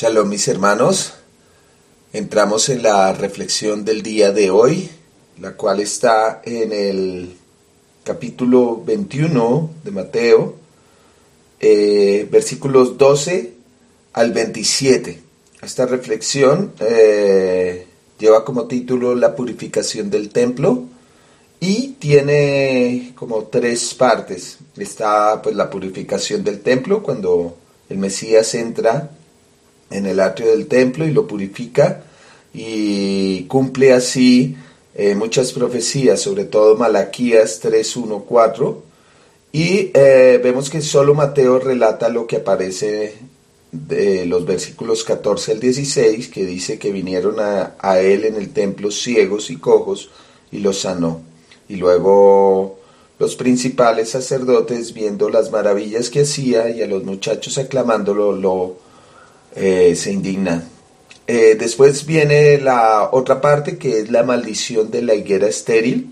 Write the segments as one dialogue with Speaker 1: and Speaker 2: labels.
Speaker 1: Shalom mis hermanos, entramos en la reflexión del día de hoy, la cual está en el capítulo 21 de Mateo, eh, versículos 12 al 27. Esta reflexión eh, lleva como título La purificación del templo y tiene como tres partes. Está pues la purificación del templo cuando el Mesías entra en el atrio del templo y lo purifica y cumple así eh, muchas profecías, sobre todo Malaquías 3, 1, 4. Y eh, vemos que solo Mateo relata lo que aparece de los versículos 14 al 16, que dice que vinieron a, a él en el templo ciegos y cojos y los sanó. Y luego los principales sacerdotes, viendo las maravillas que hacía y a los muchachos aclamándolo, lo eh, se indignan. Eh, después viene la otra parte que es la maldición de la higuera estéril.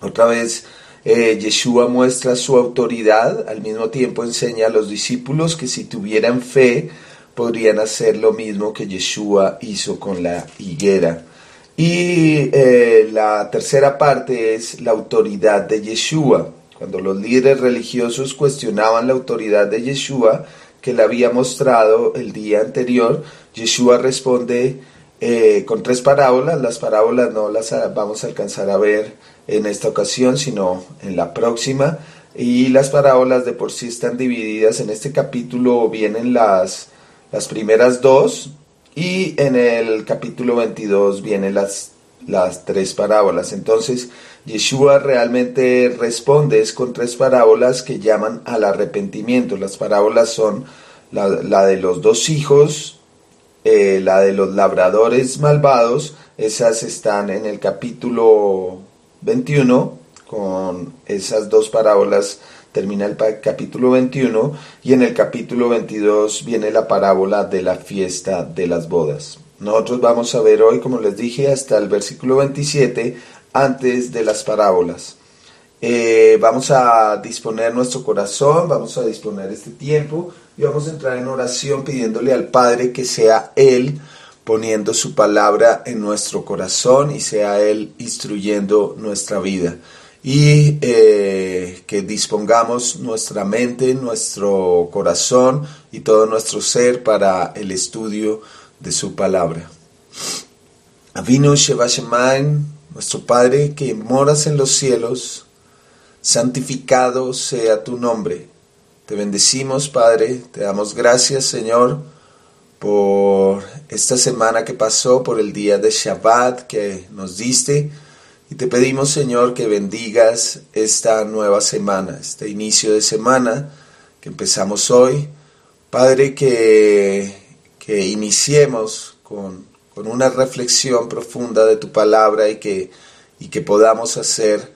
Speaker 1: Otra vez eh, Yeshua muestra su autoridad, al mismo tiempo enseña a los discípulos que si tuvieran fe podrían hacer lo mismo que Yeshua hizo con la higuera. Y la tercera parte es la autoridad de Yeshua. Cuando los líderes religiosos cuestionaban la autoridad de Yeshua, que le había mostrado el día anterior, Yeshua responde eh, con tres parábolas. Las parábolas no las vamos a alcanzar a ver en esta ocasión, sino en la próxima. Y las parábolas de por sí están divididas. En este capítulo vienen las, las primeras dos y en el capítulo 22 vienen las, las tres parábolas. Entonces, Yeshua realmente responde es con tres parábolas que llaman al arrepentimiento. Las parábolas son la, de los dos hijos, eh, la de los labradores malvados, esas están en el capítulo 21, con esas dos parábolas termina el capítulo 21 y en el capítulo 22 viene la parábola de la fiesta de las bodas. Nosotros vamos a ver hoy, como les dije, hasta el versículo 27 antes de las parábolas. Eh, vamos a disponer nuestro corazón, vamos a disponer este tiempo y vamos a entrar en oración pidiéndole al Padre que sea Él poniendo su palabra en nuestro corazón y sea Él instruyendo nuestra vida. Y eh, que dispongamos nuestra mente, nuestro corazón y todo nuestro ser para el estudio de su palabra. Avinu Shevashemain, nuestro Padre que moras en los cielos, santificado sea tu nombre. Te bendecimos, Padre, te damos gracias, Señor, por esta semana que pasó, por el día de Shabbat que nos diste. Y te pedimos, Señor, que bendigas esta nueva semana, este inicio de semana que empezamos hoy. Padre, que, que iniciemos con con una reflexión profunda de tu palabra y que, y que podamos hacer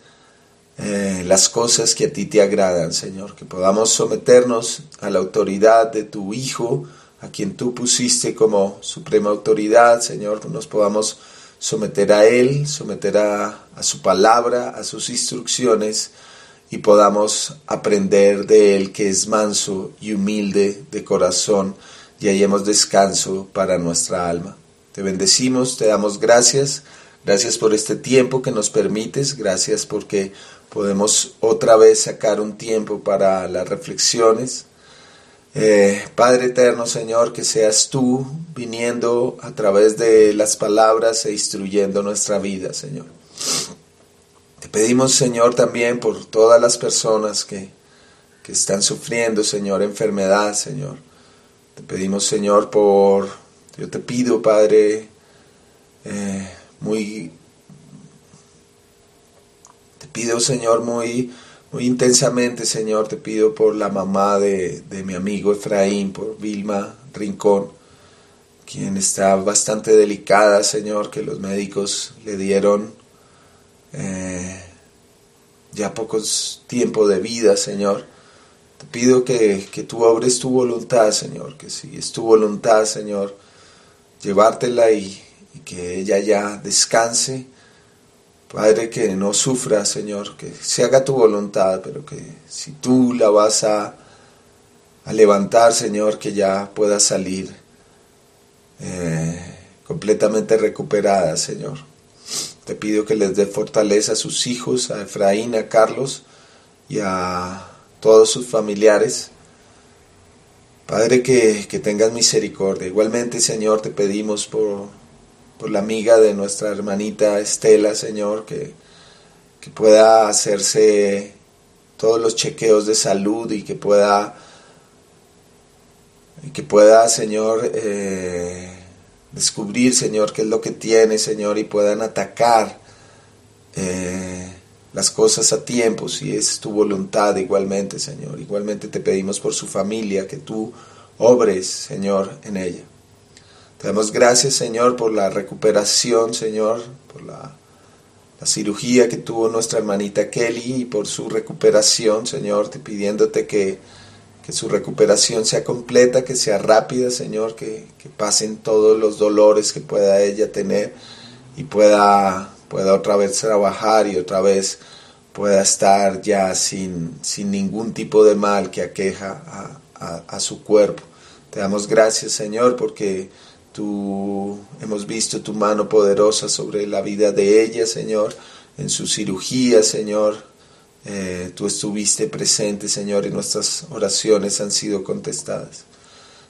Speaker 1: eh, las cosas que a ti te agradan, Señor, que podamos someternos a la autoridad de tu Hijo, a quien tú pusiste como suprema autoridad, Señor, nos podamos someter a Él, someter a, a su palabra, a sus instrucciones y podamos aprender de Él que es manso y humilde de corazón. Y hallemos descanso para nuestra alma. Te bendecimos, te damos gracias. Gracias por este tiempo que nos permites. Gracias porque podemos otra vez sacar un tiempo para las reflexiones. Eh, Padre eterno, Señor, que seas tú viniendo a través de las palabras e instruyendo nuestra vida, Señor. Te pedimos, Señor, también por todas las personas que, que están sufriendo, Señor, enfermedad, Señor. Te pedimos, Señor, por yo te pido, Padre, eh, muy, te pido, Señor, muy, muy intensamente, Señor, te pido por la mamá de, mi amigo Efraín, por Vilma Rincón, quien está bastante delicada, Señor, que los médicos le dieron eh, ya pocos tiempo de vida, Señor. Te pido que, que tú obres tu voluntad, Señor, que si es tu voluntad, Señor, llevártela y, que ella ya descanse. Padre, que no sufra, Señor, que se haga tu voluntad, pero que si tú la vas a, a levantar, Señor, que ya pueda salir eh, completamente recuperadas, Señor. Te pido que les dé fortaleza a sus hijos, a Efraín, a Carlos y a todos sus familiares. Padre, que, que tengas misericordia. Igualmente, Señor, te pedimos por, por la amiga de nuestra hermanita Estela, Señor, que, que pueda hacerse todos los chequeos de salud y que pueda, que pueda Señor, eh, descubrir, Señor, qué es lo que tiene, Señor, y puedan atacar eh, las cosas a tiempo, si es tu voluntad igualmente, Señor. Igualmente te pedimos por su familia, que tú obres, Señor, en ella. Te damos gracias, Señor, por la recuperación, Señor, por la, la, cirugía que tuvo nuestra hermanita Kelly y por su recuperación, Señor, te pidiéndote que, que su recuperación sea completa, que sea rápida, Señor, que, que, pasen todos los dolores que pueda ella tener y pueda pueda otra vez trabajar y otra vez pueda estar ya sin, sin ningún tipo de mal que aqueja a, su cuerpo. Te damos gracias, Señor, porque tú hemos visto tu mano poderosa sobre la vida de ella, Señor, en su cirugía, Señor. Eh, tú estuviste presente, Señor, y nuestras oraciones han sido contestadas.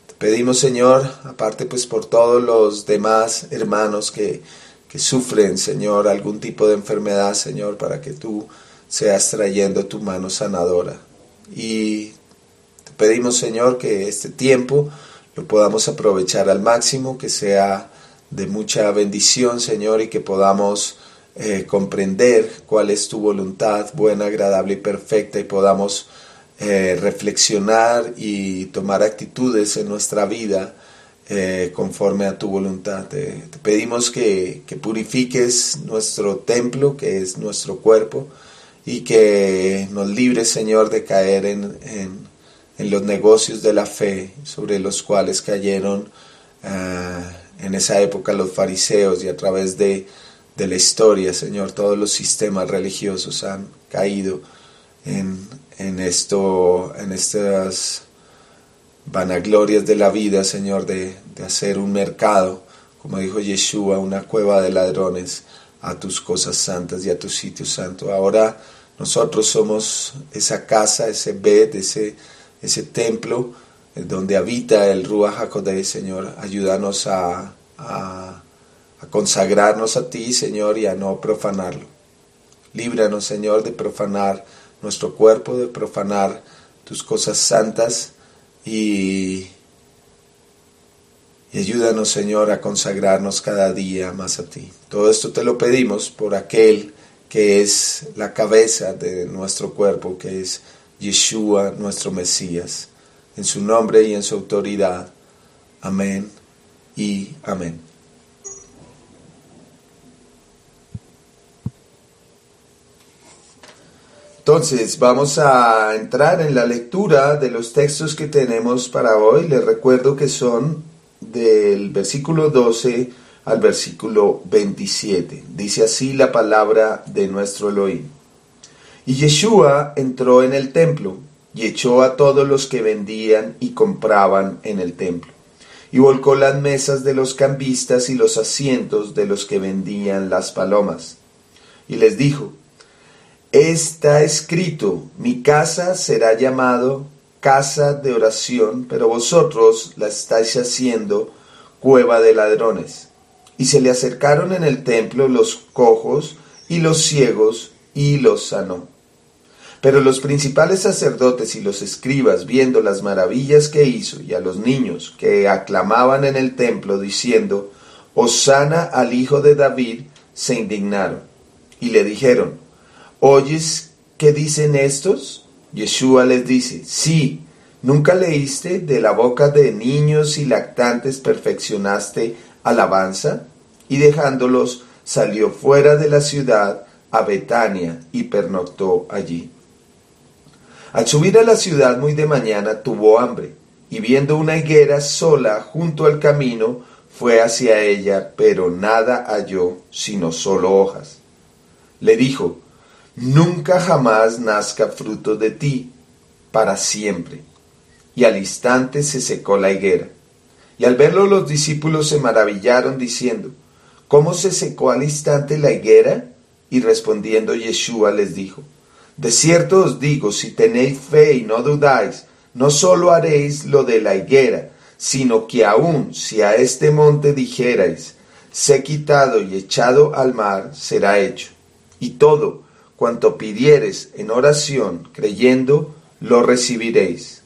Speaker 1: Te pedimos, Señor, aparte pues por todos los demás hermanos que que sufren, Señor, algún tipo de enfermedad, Señor, para que tú seas trayendo tu mano sanadora. Y te pedimos, Señor, que este tiempo lo podamos aprovechar al máximo, que sea de mucha bendición, Señor, y que podamos eh, comprender cuál es tu voluntad buena, agradable y perfecta, y podamos eh, reflexionar y tomar actitudes en nuestra vida eh, conforme a tu voluntad. Te, pedimos que, purifiques nuestro templo, que es nuestro cuerpo, y que nos libres, Señor, de caer en, en, los negocios de la fe sobre los cuales cayeron ah, en esa época los fariseos y a través de, de la historia, Señor, todos los sistemas religiosos han caído en, en esto, en estas vanaglorias de la vida, Señor, de, hacer un mercado, como dijo Yeshua, una cueva de ladrones a tus cosas santas y a tu sitio santo. Ahora nosotros somos esa casa, ese bed, ese, ese templo eh, donde habita el Ruach HaKodesh, Señor. Ayúdanos a, a, a consagrarnos a ti, Señor, y a no profanarlo. Líbranos, Señor, de profanar nuestro cuerpo, de profanar tus cosas santas y, ayúdanos, Señor, a consagrarnos cada día más a ti. Todo esto te lo pedimos por aquel que es la cabeza de nuestro cuerpo, que es Yeshua, nuestro Mesías, en su nombre y en su autoridad. Amén y amén. Entonces, vamos a entrar en la lectura de los textos que tenemos para hoy. Les recuerdo que son del versículo 12 al versículo 27. Dice así la palabra de nuestro Elohim. Y Yeshua entró en el templo y echó a todos los que vendían y compraban en el templo. Y volcó las mesas de los cambistas y los asientos de los que vendían las palomas. Y les dijo, Está escrito, mi casa será llamado casa de oración, pero vosotros la estáis haciendo cueva de ladrones. Y se le acercaron en el templo los cojos y los ciegos y los sanó. Pero los principales sacerdotes y los escribas, viendo las maravillas que hizo, y a los niños que aclamaban en el templo, diciendo, Osana al hijo de David, se indignaron, y le dijeron, ¿Oyes qué dicen estos? Yeshua les dice, sí, ¿nunca leíste de la boca de niños y lactantes perfeccionaste alabanza? Y dejándolos, salió fuera de la ciudad a Betania y pernoctó allí. Al subir a la ciudad muy de mañana tuvo hambre, y viendo una higuera sola junto al camino, fue hacia ella, pero nada halló sino solo hojas. Le dijo, nunca jamás nazca fruto de ti, para siempre. Y al instante se secó la higuera. Y al verlo los discípulos se maravillaron diciendo, ¿cómo se secó al instante la higuera? Y respondiendo Yeshua les dijo, De cierto os digo, si tenéis fe y no dudáis, no solo haréis lo de la higuera, sino que aun si a este monte dijerais, sé quitado y echado al mar, será hecho. Y todo cuanto pidieres en oración, creyendo, lo recibiréis.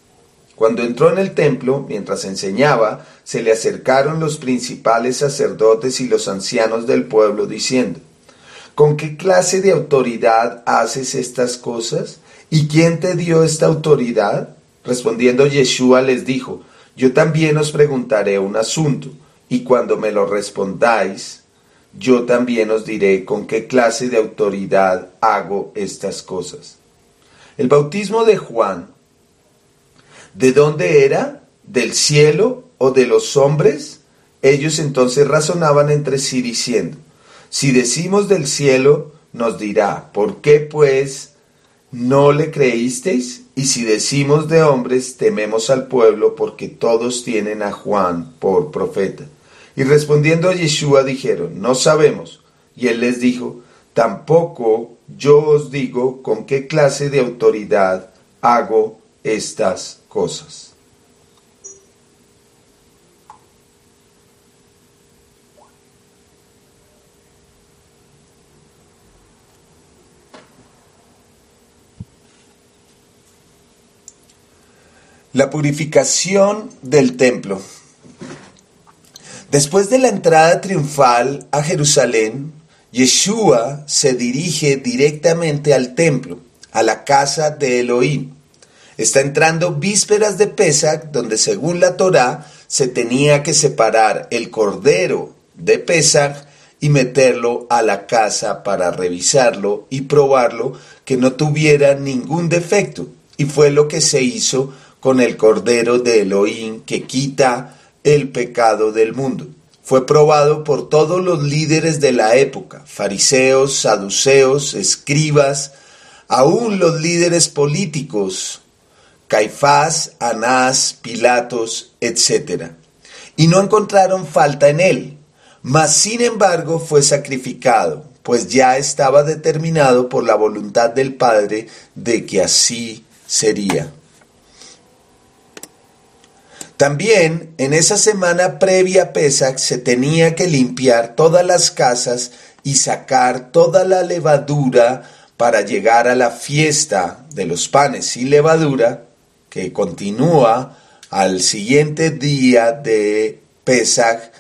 Speaker 1: Cuando entró en el templo, mientras enseñaba, se le acercaron los principales sacerdotes y los ancianos del pueblo, diciendo, ¿Con qué clase de autoridad haces estas cosas? ¿Y quién te dio esta autoridad? Respondiendo Yeshua les dijo, yo también os preguntaré un asunto, y cuando me lo respondáis, yo también os diré con qué clase de autoridad hago estas cosas. El bautismo de Juan, ¿de dónde era? ¿Del cielo o de los hombres? Ellos entonces razonaban entre sí diciendo, si decimos del cielo, nos dirá, ¿por qué pues no le creísteis? Y si decimos de hombres, tememos al pueblo porque todos tienen a Juan por profeta. Y respondiendo a Yeshua dijeron, no sabemos. Y él les dijo, tampoco yo os digo con qué clase de autoridad hago estas cosas. La purificación del templo. Después de la entrada triunfal a Jerusalén, Yeshua se dirige directamente al templo, a la casa de Elohim. Está entrando vísperas de Pesach, donde según la Torá se tenía que separar el cordero de Pesach y meterlo a la casa para revisarlo y probarlo que no tuviera ningún defecto. Y fue lo que se hizo con el Cordero de Elohim que quita el pecado del mundo. Fue probado por todos los líderes de la época, fariseos, saduceos, escribas, aún los líderes políticos, Caifás, Anás, Pilatos, etc. Y no encontraron falta en él, mas sin embargo fue sacrificado, pues ya estaba determinado por la voluntad del Padre de que así sería. También en esa semana previa a Pesach se tenía que limpiar todas las casas y sacar toda la levadura para llegar a la fiesta de los panes sin levadura que continúa al siguiente día de Pesach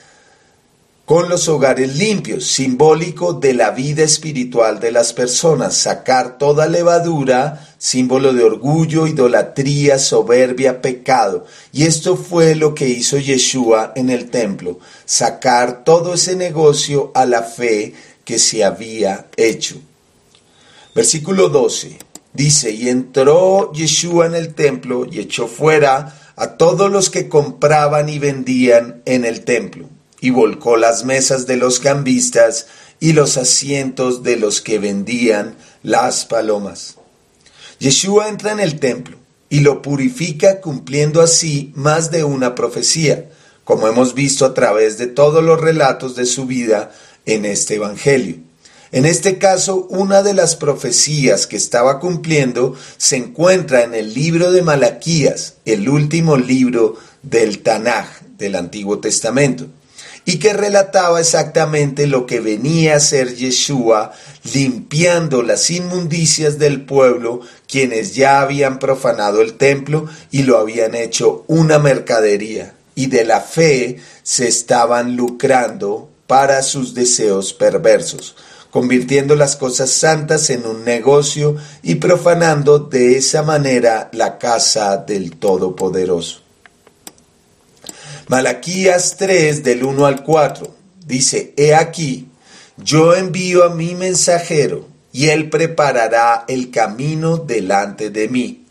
Speaker 1: con los hogares limpios, simbólico de la vida espiritual de las personas, sacar toda levadura, símbolo de orgullo, idolatría, soberbia, pecado. Y esto fue lo que hizo Yeshua en el templo, sacar todo ese negocio a la fe que se había hecho. Versículo 12 dice, y entró Yeshua en el templo y echó fuera a todos los que compraban y vendían en el templo y volcó las mesas de los cambistas y los asientos de los que vendían las palomas. Yeshua entra en el templo y lo purifica cumpliendo así más de una profecía, como hemos visto a través de todos los relatos de su vida en este Evangelio. En este caso, una de las profecías que estaba cumpliendo se encuentra en el libro de Malaquías, el último libro del Tanaj, del Antiguo Testamento y que relataba exactamente lo que venía a ser Yeshua limpiando las inmundicias del pueblo, quienes ya habían profanado el templo y lo habían hecho una mercadería, y de la fe se estaban lucrando para sus deseos perversos, convirtiendo las cosas santas en un negocio y profanando de esa manera la casa del Todopoderoso. Malaquías 3 del 1 al 4 dice, He aquí, yo envío a mi mensajero y él preparará el camino delante de mí.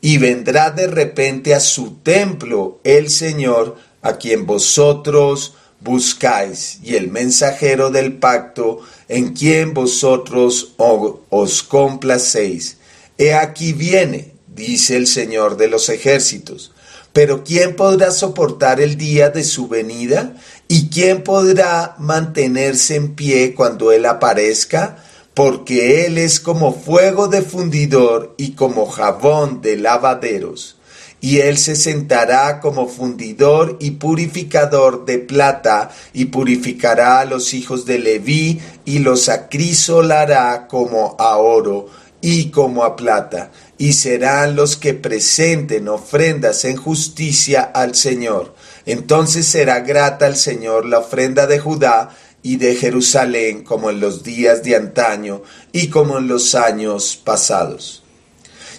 Speaker 1: Y vendrá de repente a su templo el Señor a quien vosotros buscáis, y el mensajero del pacto en quien vosotros os complacéis. He aquí viene, dice el Señor de los ejércitos Pero ¿quién podrá soportar el día de su venida? ¿Y quién podrá mantenerse en pie cuando Él aparezca? Porque Él es como fuego de fundidor y como jabón de lavaderos. Y Él se sentará como fundidor y purificador de plata, y purificará a los hijos de Leví, y los acrisolará como a oro y como a plata, y serán los que presenten ofrendas en justicia al Señor. Entonces será grata al Señor la ofrenda de Judá y de Jerusalén como en los días de antaño y como en los años pasados.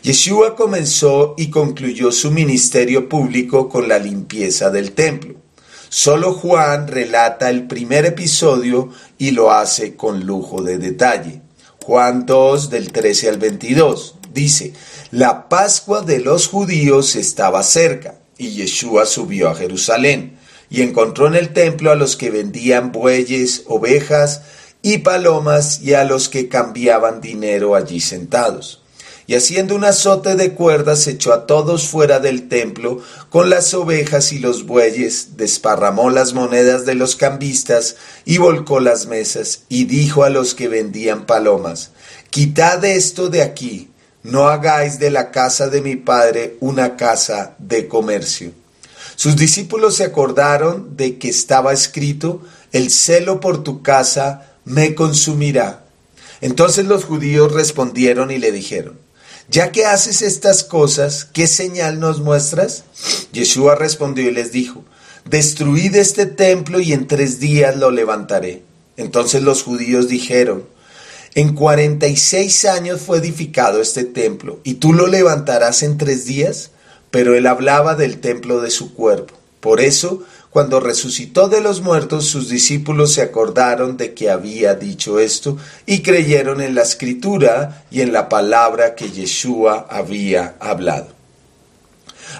Speaker 1: Yeshua comenzó y concluyó su ministerio público con la limpieza del templo. Solo Juan relata el primer episodio y lo hace con lujo de detalle. Juan 2 del 13 al 22 dice, la Pascua de los judíos estaba cerca y Yeshua subió a Jerusalén y encontró en el templo a los que vendían bueyes, ovejas y palomas y a los que cambiaban dinero allí sentados. Y haciendo un azote de cuerdas echó a todos fuera del templo con las ovejas y los bueyes, desparramó las monedas de los cambistas y volcó las mesas, y dijo a los que vendían palomas, Quitad esto de aquí, no hagáis de la casa de mi padre una casa de comercio. Sus discípulos se acordaron de que estaba escrito, El celo por tu casa me consumirá. Entonces los judíos respondieron y le dijeron, ya que haces estas cosas, ¿qué señal nos muestras? Yeshua respondió y les dijo, Destruid este templo y en tres días lo levantaré. Entonces los judíos dijeron, En cuarenta y seis años fue edificado este templo, ¿y tú lo levantarás en tres días? Pero él hablaba del templo de su cuerpo. Por eso cuando resucitó de los muertos, sus discípulos se acordaron de que había dicho esto y creyeron en la escritura y en la palabra que Yeshua había hablado.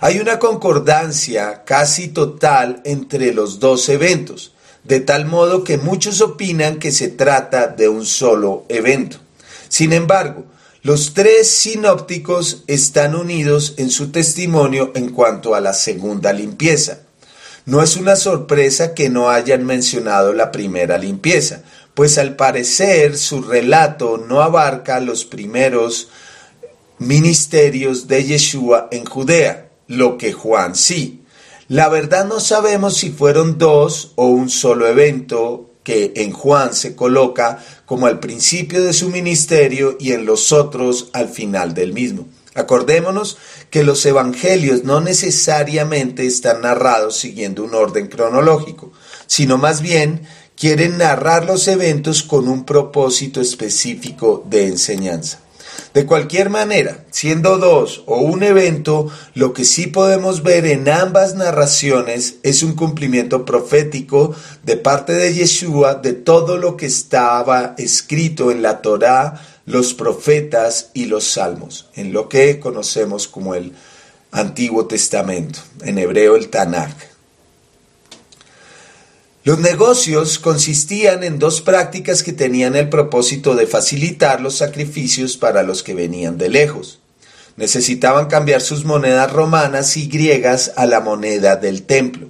Speaker 1: Hay una concordancia casi total entre los dos eventos, de tal modo que muchos opinan que se trata de un solo evento. Sin embargo, los tres sinópticos están unidos en su testimonio en cuanto a la segunda limpieza. No es una sorpresa que no hayan mencionado la primera limpieza, pues al parecer su relato no abarca los primeros ministerios de Yeshua en Judea, lo que Juan sí. La verdad no sabemos si fueron dos o un solo evento que en Juan se coloca como al principio de su ministerio y en los otros al final del mismo. Acordémonos que los evangelios no necesariamente están narrados siguiendo un orden cronológico, sino más bien quieren narrar los eventos con un propósito específico de enseñanza. De cualquier manera, siendo dos o un evento, lo que sí podemos ver en ambas narraciones es un cumplimiento profético de parte de Yeshua de todo lo que estaba escrito en la Torá los profetas y los salmos, en lo que conocemos como el Antiguo Testamento, en hebreo el Tanakh. Los negocios consistían en dos prácticas que tenían el propósito de facilitar los sacrificios para los que venían de lejos. Necesitaban cambiar sus monedas romanas y griegas a la moneda del templo.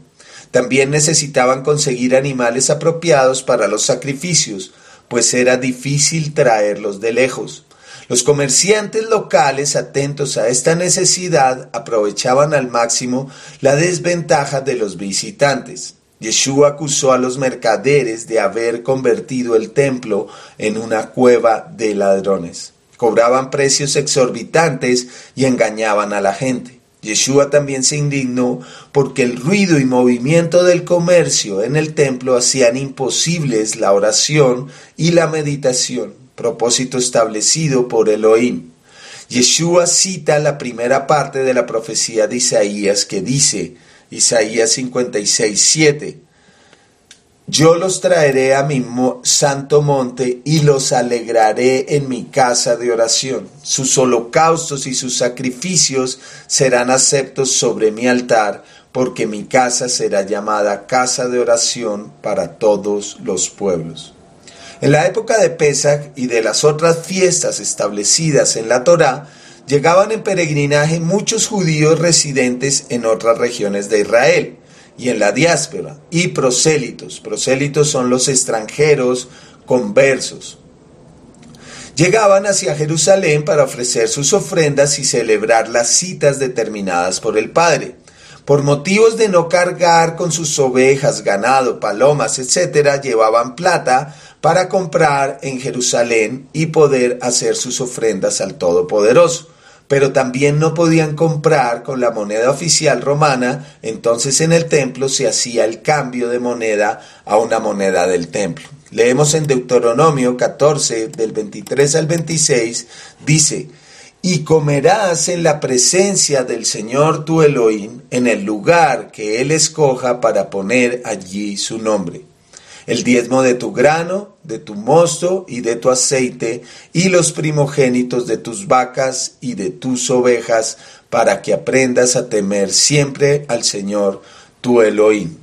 Speaker 1: También necesitaban conseguir animales apropiados para los sacrificios, pues era difícil traerlos de lejos. Los comerciantes locales, atentos a esta necesidad, aprovechaban al máximo la desventaja de los visitantes. Yeshua acusó a los mercaderes de haber convertido el templo en una cueva de ladrones. Cobraban precios exorbitantes y engañaban a la gente. Yeshua también se indignó porque el ruido y movimiento del comercio en el templo hacían imposibles la oración y la meditación, propósito establecido por Elohim. Yeshua cita la primera parte de la profecía de Isaías que dice, Isaías 56, 7, yo los traeré a mi santo monte y los alegraré en mi casa de oración. Sus holocaustos y sus sacrificios serán aceptos sobre mi altar, porque mi casa será llamada casa de oración para todos los pueblos. En la época de Pesach y de las otras fiestas establecidas en la Torá, llegaban en peregrinaje muchos judíos residentes en otras regiones de Israel y en la diáspora, y prosélitos. Prosélitos son los extranjeros conversos. Llegaban hacia Jerusalén para ofrecer sus ofrendas y celebrar las citas determinadas por el Padre. Por motivos de no cargar con sus ovejas, ganado, palomas, etc., llevaban plata para comprar en Jerusalén y poder hacer sus ofrendas al Todopoderoso. Pero también no podían comprar con la moneda oficial romana, entonces en el templo se hacía el cambio de moneda a una moneda del templo. Leemos en Deuteronomio 14, del 23 al 26, dice, y comerás en la presencia del Señor tu Elohim en el lugar que Él escoja para poner allí su nombre el diezmo de tu grano, de tu mosto y de tu aceite, y los primogénitos de tus vacas y de tus ovejas, para que aprendas a temer siempre al Señor tu Elohim.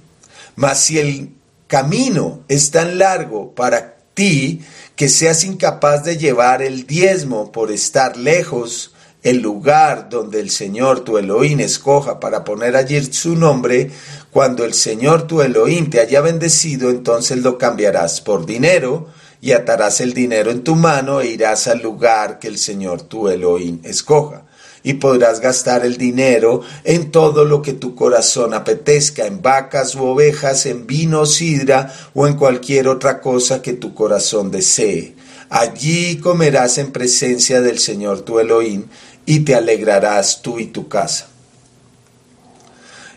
Speaker 1: Mas si el camino es tan largo para ti que seas incapaz de llevar el diezmo por estar lejos, el lugar donde el Señor tu Elohim escoja para poner allí su nombre, cuando el Señor tu Elohim te haya bendecido, entonces lo cambiarás por dinero y atarás el dinero en tu mano e irás al lugar que el Señor tu Elohim escoja. Y podrás gastar el dinero en todo lo que tu corazón apetezca, en vacas u ovejas, en vino, sidra o en cualquier otra cosa que tu corazón desee. Allí comerás en presencia del Señor tu Elohim y te alegrarás tú y tu casa.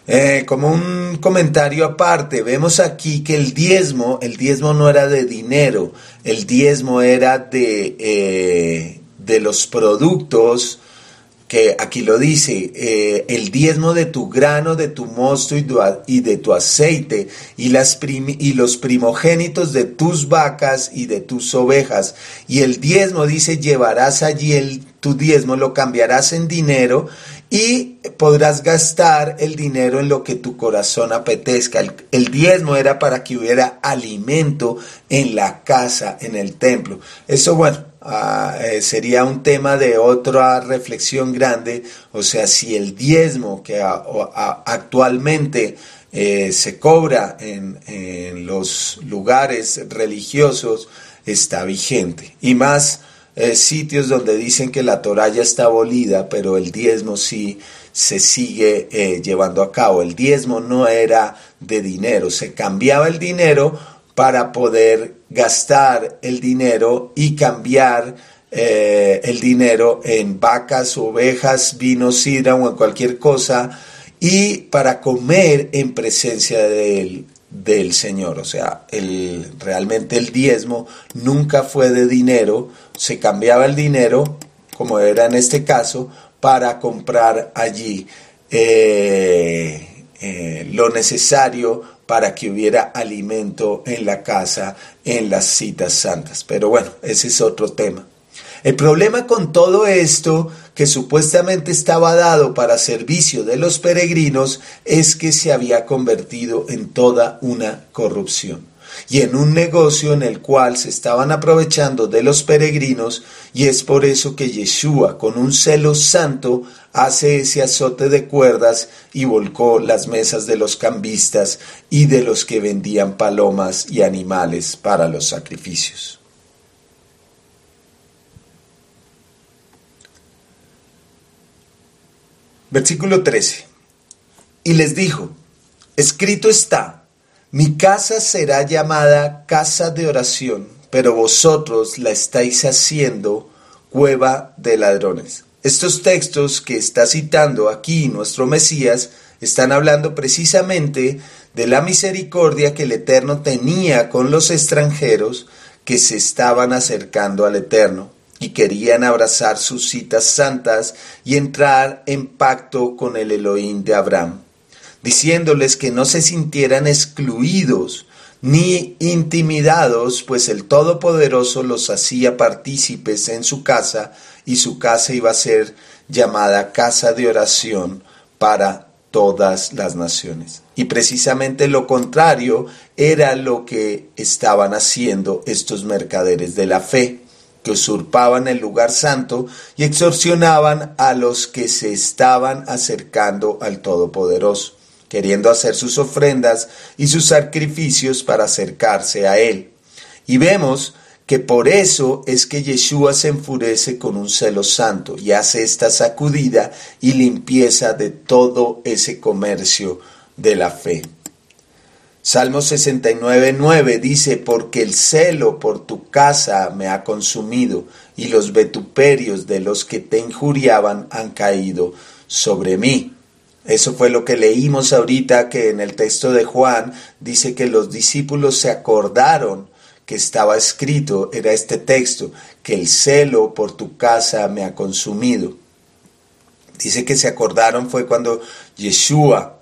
Speaker 1: Eh, como un comentario aparte, vemos aquí que el diezmo, el diezmo no era de dinero, el diezmo era de, eh, de los productos, que aquí lo dice, eh, el diezmo de tu grano, de tu mosto y, y de tu aceite, y, las y los primogénitos de tus vacas y de tus ovejas. Y el diezmo dice, llevarás allí el, tu diezmo, lo cambiarás en dinero y podrás gastar el dinero en lo que tu corazón apetezca. El, diezmo era para que hubiera alimento en la casa, en el templo. Eso, bueno, ah, eh, sería un tema de otra reflexión grande. O sea, si el diezmo que actualmente eh, se cobra en, en los lugares religiosos está vigente. Y más eh, sitios donde dicen que la Torah ya está abolida, pero el diezmo sí se sigue eh, llevando a cabo. El diezmo no era de dinero, se cambiaba el dinero para poder gastar el dinero y cambiar eh, el dinero en vacas, ovejas, vino, sidra o en cualquier cosa y para comer en presencia de él del Señor. O sea, el, realmente el diezmo nunca fue de dinero, se cambiaba el dinero, como era en este caso, para comprar allí eh, eh, lo necesario para que hubiera alimento en la casa, en las citas santas. Pero bueno, ese es otro tema. El problema con todo esto, que supuestamente estaba dado para servicio de los peregrinos, es que se había convertido en toda una corrupción y en un negocio en el cual se estaban aprovechando de los peregrinos y es por eso que Yeshua con un celo santo hace ese azote de cuerdas y volcó las mesas de los cambistas y de los que vendían palomas y animales para los sacrificios. Versículo 13. Y les dijo, escrito está, mi casa será llamada casa de oración, pero vosotros la estáis haciendo cueva de ladrones. Estos textos que está citando aquí nuestro Mesías están hablando precisamente de la misericordia que el Eterno tenía con los extranjeros que se estaban acercando al Eterno y querían abrazar sus citas santas y entrar en pacto con el Elohim de Abraham, diciéndoles que no se sintieran excluidos ni intimidados, pues el Todopoderoso los hacía partícipes en su casa y su casa iba a ser llamada casa de oración para todas las naciones. Y precisamente lo contrario era lo que estaban haciendo estos mercaderes de la fe que usurpaban el lugar santo y extorsionaban a los que se estaban acercando al Todopoderoso, queriendo hacer sus ofrendas y sus sacrificios para acercarse a Él. Y vemos que por eso es que Yeshua se enfurece con un celo santo y hace esta sacudida y limpieza de todo ese comercio de la fe. Salmo 69, 9 dice, porque el celo por tu casa me ha consumido y los vetuperios de los que te injuriaban han caído sobre mí. Eso fue lo que leímos ahorita que en el texto de Juan dice que los discípulos se acordaron que estaba escrito, era este texto, que el celo por tu casa me ha consumido. Dice que se acordaron fue cuando Yeshua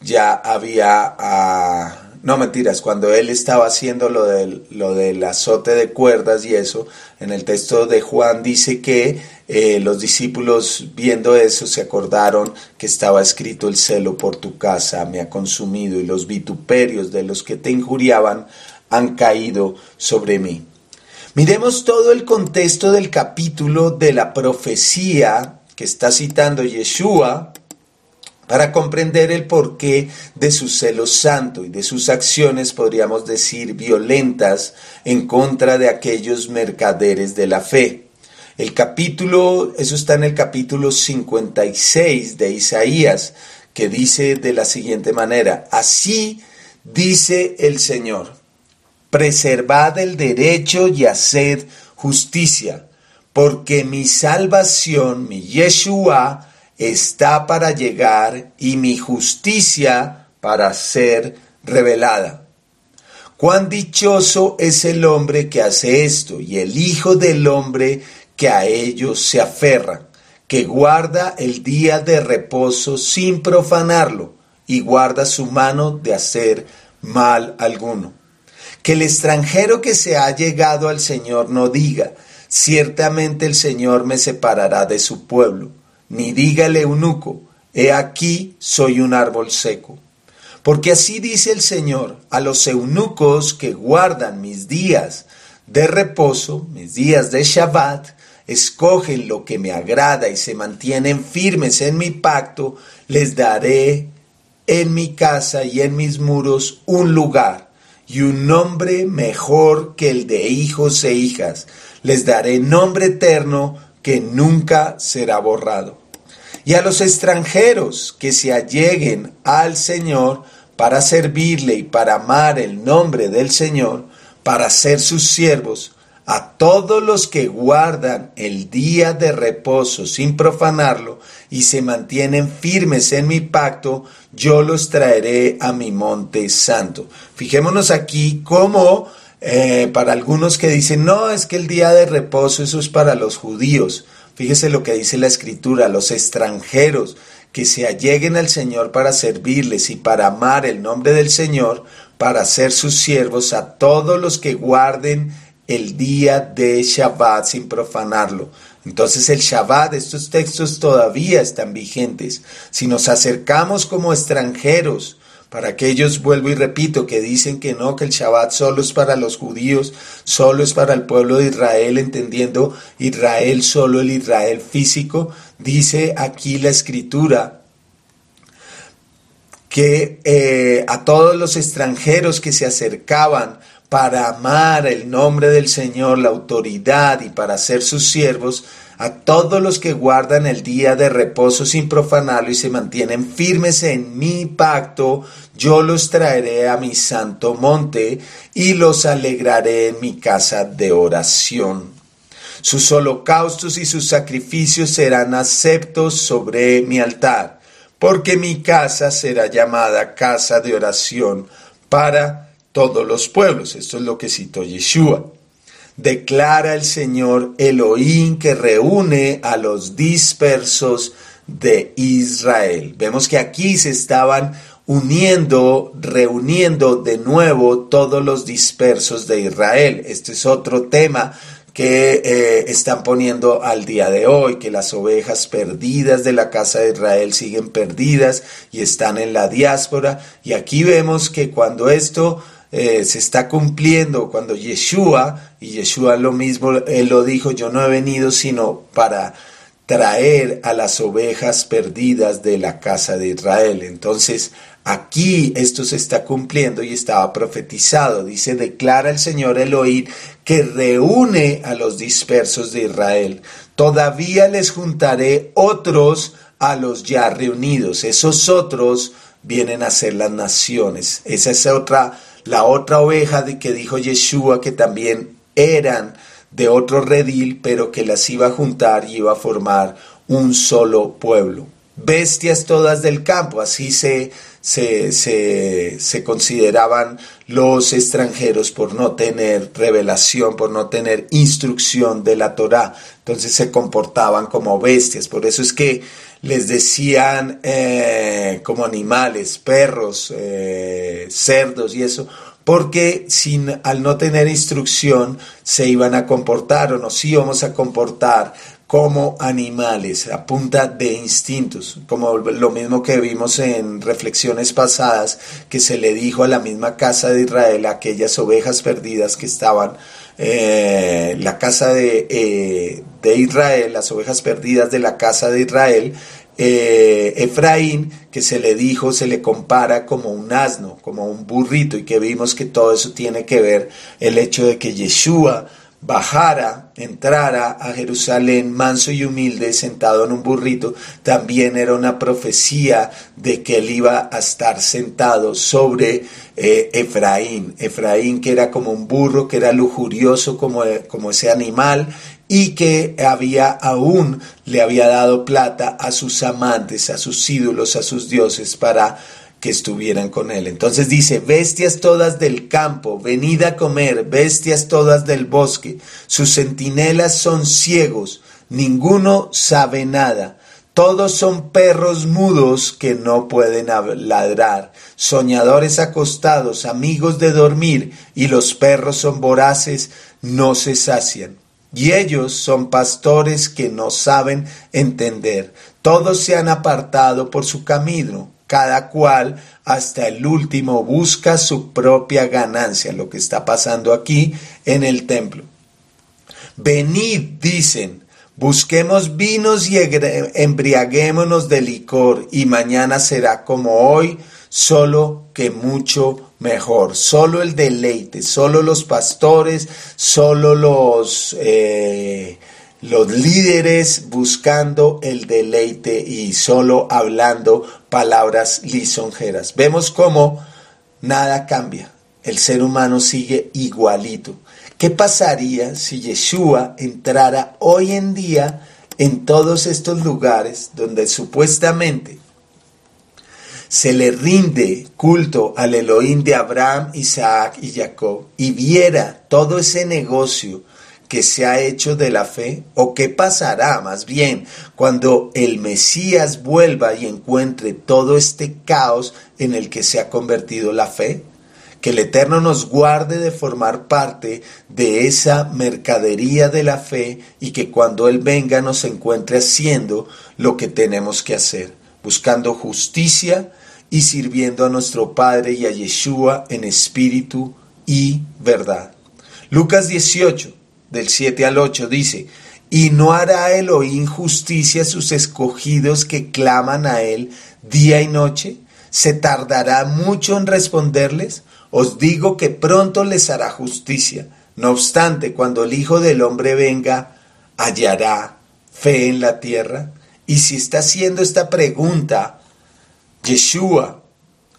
Speaker 1: ya había, ah, no mentiras, cuando él estaba haciendo lo del, lo del azote de cuerdas y eso, en el texto de Juan dice que eh, los discípulos viendo eso se acordaron que estaba escrito el celo por tu casa me ha consumido y los vituperios de los que te injuriaban han caído sobre mí. Miremos todo el contexto del capítulo de la profecía que está citando Yeshua para comprender el porqué de su celo santo y de sus acciones, podríamos decir, violentas en contra de aquellos mercaderes de la fe. El capítulo, eso está en el capítulo 56 de Isaías, que dice de la siguiente manera, así dice el Señor, preservad el derecho y haced justicia, porque mi salvación, mi Yeshua, está para llegar y mi justicia para ser revelada. Cuán dichoso es el hombre que hace esto y el Hijo del hombre que a ellos se aferra, que guarda el día de reposo sin profanarlo y guarda su mano de hacer mal alguno. Que el extranjero que se ha llegado al Señor no diga, ciertamente el Señor me separará de su pueblo ni diga eunuco, he aquí soy un árbol seco. Porque así dice el Señor a los eunucos que guardan mis días de reposo, mis días de Shabbat, escogen lo que me agrada y se mantienen firmes en mi pacto, les daré en mi casa y en mis muros un lugar y un nombre mejor que el de hijos e hijas. Les daré nombre eterno que nunca será borrado y a los extranjeros que se alleguen al Señor para servirle y para amar el nombre del Señor, para ser sus siervos, a todos los que guardan el día de reposo sin profanarlo y se mantienen firmes en mi pacto, yo los traeré a mi monte santo. Fijémonos aquí cómo eh, para algunos que dicen, no, es que el día de reposo eso es para los judíos. Fíjese lo que dice la escritura, los extranjeros que se alleguen al Señor para servirles y para amar el nombre del Señor, para ser sus siervos a todos los que guarden el día de Shabbat sin profanarlo. Entonces el Shabbat, estos textos todavía están vigentes. Si nos acercamos como extranjeros, para aquellos, vuelvo y repito, que dicen que no, que el Shabbat solo es para los judíos, solo es para el pueblo de Israel, entendiendo Israel solo el Israel físico, dice aquí la escritura que eh, a todos los extranjeros que se acercaban para amar el nombre del Señor, la autoridad y para ser sus siervos, a todos los que guardan el día de reposo sin profanarlo y se mantienen firmes en mi pacto, yo los traeré a mi santo monte y los alegraré en mi casa de oración. Sus holocaustos y sus sacrificios serán aceptos sobre mi altar, porque mi casa será llamada casa de oración para todos los pueblos. Esto es lo que citó Yeshua declara el Señor Elohim que reúne a los dispersos de Israel. Vemos que aquí se estaban uniendo, reuniendo de nuevo todos los dispersos de Israel. Este es otro tema que eh, están poniendo al día de hoy, que las ovejas perdidas de la casa de Israel siguen perdidas y están en la diáspora. Y aquí vemos que cuando esto eh, se está cumpliendo cuando Yeshua, y Yeshua lo mismo, él lo dijo, yo no he venido sino para traer a las ovejas perdidas de la casa de Israel. Entonces, aquí esto se está cumpliendo y estaba profetizado. Dice, declara el Señor Elohim que reúne a los dispersos de Israel. Todavía les juntaré otros a los ya reunidos. Esos otros vienen a ser las naciones. Esa es otra, la otra oveja de que dijo Yeshua que también eran de otro redil, pero que las iba a juntar y iba a formar un solo pueblo. Bestias todas del campo, así se, se, se, se consideraban los extranjeros por no tener revelación, por no tener instrucción de la Torá. Entonces se comportaban como bestias. Por eso es que les decían eh, como animales, perros, eh, cerdos y eso, porque sin, al no tener instrucción se iban a comportar o nos íbamos a comportar como animales, a punta de instintos, como lo mismo que vimos en reflexiones pasadas, que se le dijo a la misma casa de Israel, aquellas ovejas perdidas que estaban, eh, la casa de, eh, de Israel, las ovejas perdidas de la casa de Israel, eh, Efraín, que se le dijo, se le compara como un asno, como un burrito, y que vimos que todo eso tiene que ver el hecho de que Yeshua bajara, entrara a Jerusalén manso y humilde, sentado en un burrito, también era una profecía de que él iba a estar sentado sobre eh, Efraín. Efraín que era como un burro, que era lujurioso como, como ese animal y que había aún le había dado plata a sus amantes, a sus ídolos, a sus dioses para que estuvieran con él. Entonces dice, bestias todas del campo, venid a comer, bestias todas del bosque, sus centinelas son ciegos, ninguno sabe nada. Todos son perros mudos que no pueden ladrar, soñadores acostados, amigos de dormir, y los perros son voraces, no se sacian. Y ellos son pastores que no saben entender. Todos se han apartado por su camino cada cual hasta el último busca su propia ganancia, lo que está pasando aquí en el templo. Venid, dicen, busquemos vinos y embriaguémonos de licor, y mañana será como hoy, solo que mucho mejor. Solo el deleite, solo los pastores, solo los... Eh, los líderes buscando el deleite y solo hablando palabras lisonjeras. Vemos cómo nada cambia. El ser humano sigue igualito. ¿Qué pasaría si Yeshua entrara hoy en día en todos estos lugares donde supuestamente se le rinde culto al Elohim de Abraham, Isaac y Jacob y viera todo ese negocio que se ha hecho de la fe? ¿O qué pasará más bien cuando el Mesías vuelva y encuentre todo este caos en el que se ha convertido la fe? Que el Eterno nos guarde de formar parte de esa mercadería de la fe y que cuando Él venga nos encuentre haciendo lo que tenemos que hacer, buscando justicia y sirviendo a nuestro Padre y a Yeshua en espíritu y verdad. Lucas 18, del 7 al 8 dice, y no hará Elohim justicia a sus escogidos que claman a él día y noche. ¿Se tardará mucho en responderles? Os digo que pronto les hará justicia. No obstante, cuando el Hijo del Hombre venga, hallará fe en la tierra. Y si está haciendo esta pregunta, Yeshua,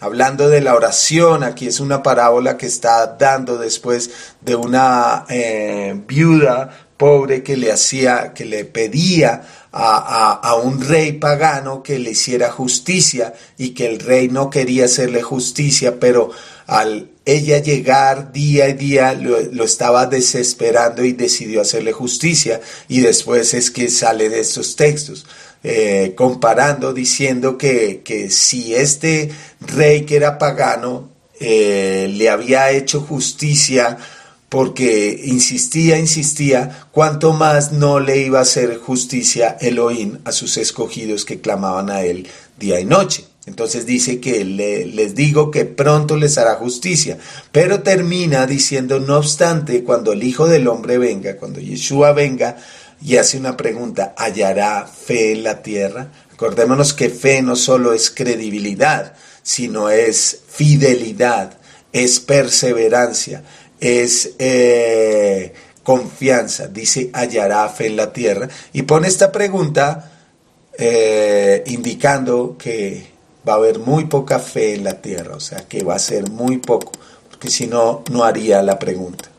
Speaker 1: hablando de la oración, aquí es una parábola que está dando después de una eh, viuda pobre que le hacía, que le pedía a, a, un rey pagano que le hiciera justicia y que el rey no quería hacerle justicia, pero al ella llegar día y día lo, lo, estaba desesperando y decidió hacerle justicia y después es que sale de estos textos. Eh, comparando, diciendo que, que, si este rey que era pagano eh, le había hecho justicia porque insistía, insistía, cuanto más no le iba a hacer justicia Elohim a sus escogidos que clamaban a él día y noche. Entonces dice que les digo que pronto les hará justicia, pero termina diciendo, no obstante, cuando el Hijo del Hombre venga, cuando Yeshua venga y hace una pregunta, ¿hallará fe en la tierra? Acordémonos que fe no solo es credibilidad, sino es fidelidad, es perseverancia, es eh, confianza. Dice, hallará fe en la tierra. Y pone esta pregunta eh, indicando que va a haber muy poca fe en la tierra, o sea que va a ser muy poco, porque si no, no haría la pregunta.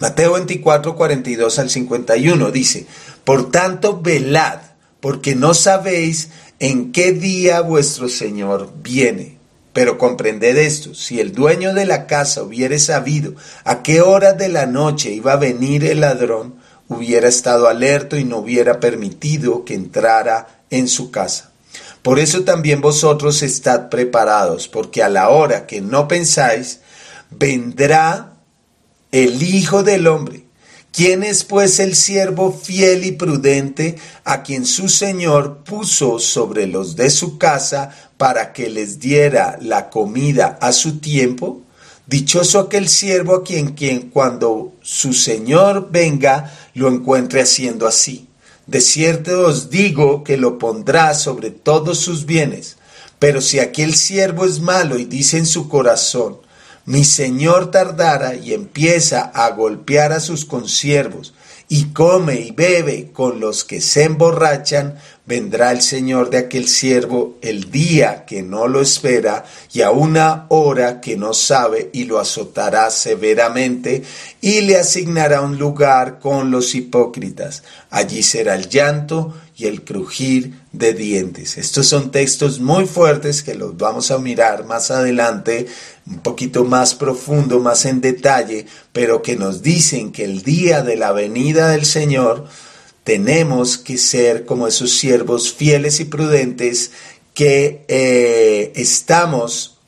Speaker 1: Mateo 24, 42 al 51 dice, Por tanto, velad, porque no sabéis en qué día vuestro Señor viene. Pero comprended esto, si el dueño de la casa hubiere sabido a qué hora de la noche iba a venir el ladrón, hubiera estado alerto y no hubiera permitido que entrara en su casa. Por eso también vosotros estad preparados, porque a la hora que no pensáis, vendrá el Hijo del Hombre. ¿Quién es pues el siervo fiel y prudente a quien su Señor puso sobre los de su casa para que les diera la comida a su tiempo? Dichoso aquel siervo a quien, quien cuando su Señor venga lo encuentre haciendo así. De cierto os digo que lo pondrá sobre todos sus bienes. Pero si aquel siervo es malo y dice en su corazón, mi señor tardara y empieza a golpear a sus consiervos y come y bebe con los que se emborrachan, vendrá el Señor de aquel siervo el día que no lo espera y a una hora que no sabe y lo azotará severamente y le asignará un lugar con los hipócritas. Allí será el llanto y el crujir de dientes. Estos son textos muy fuertes que los vamos a mirar más adelante, un poquito más profundo, más en detalle, pero que nos dicen que el día de la venida del Señor tenemos que ser como esos siervos fieles y prudentes que eh, estamos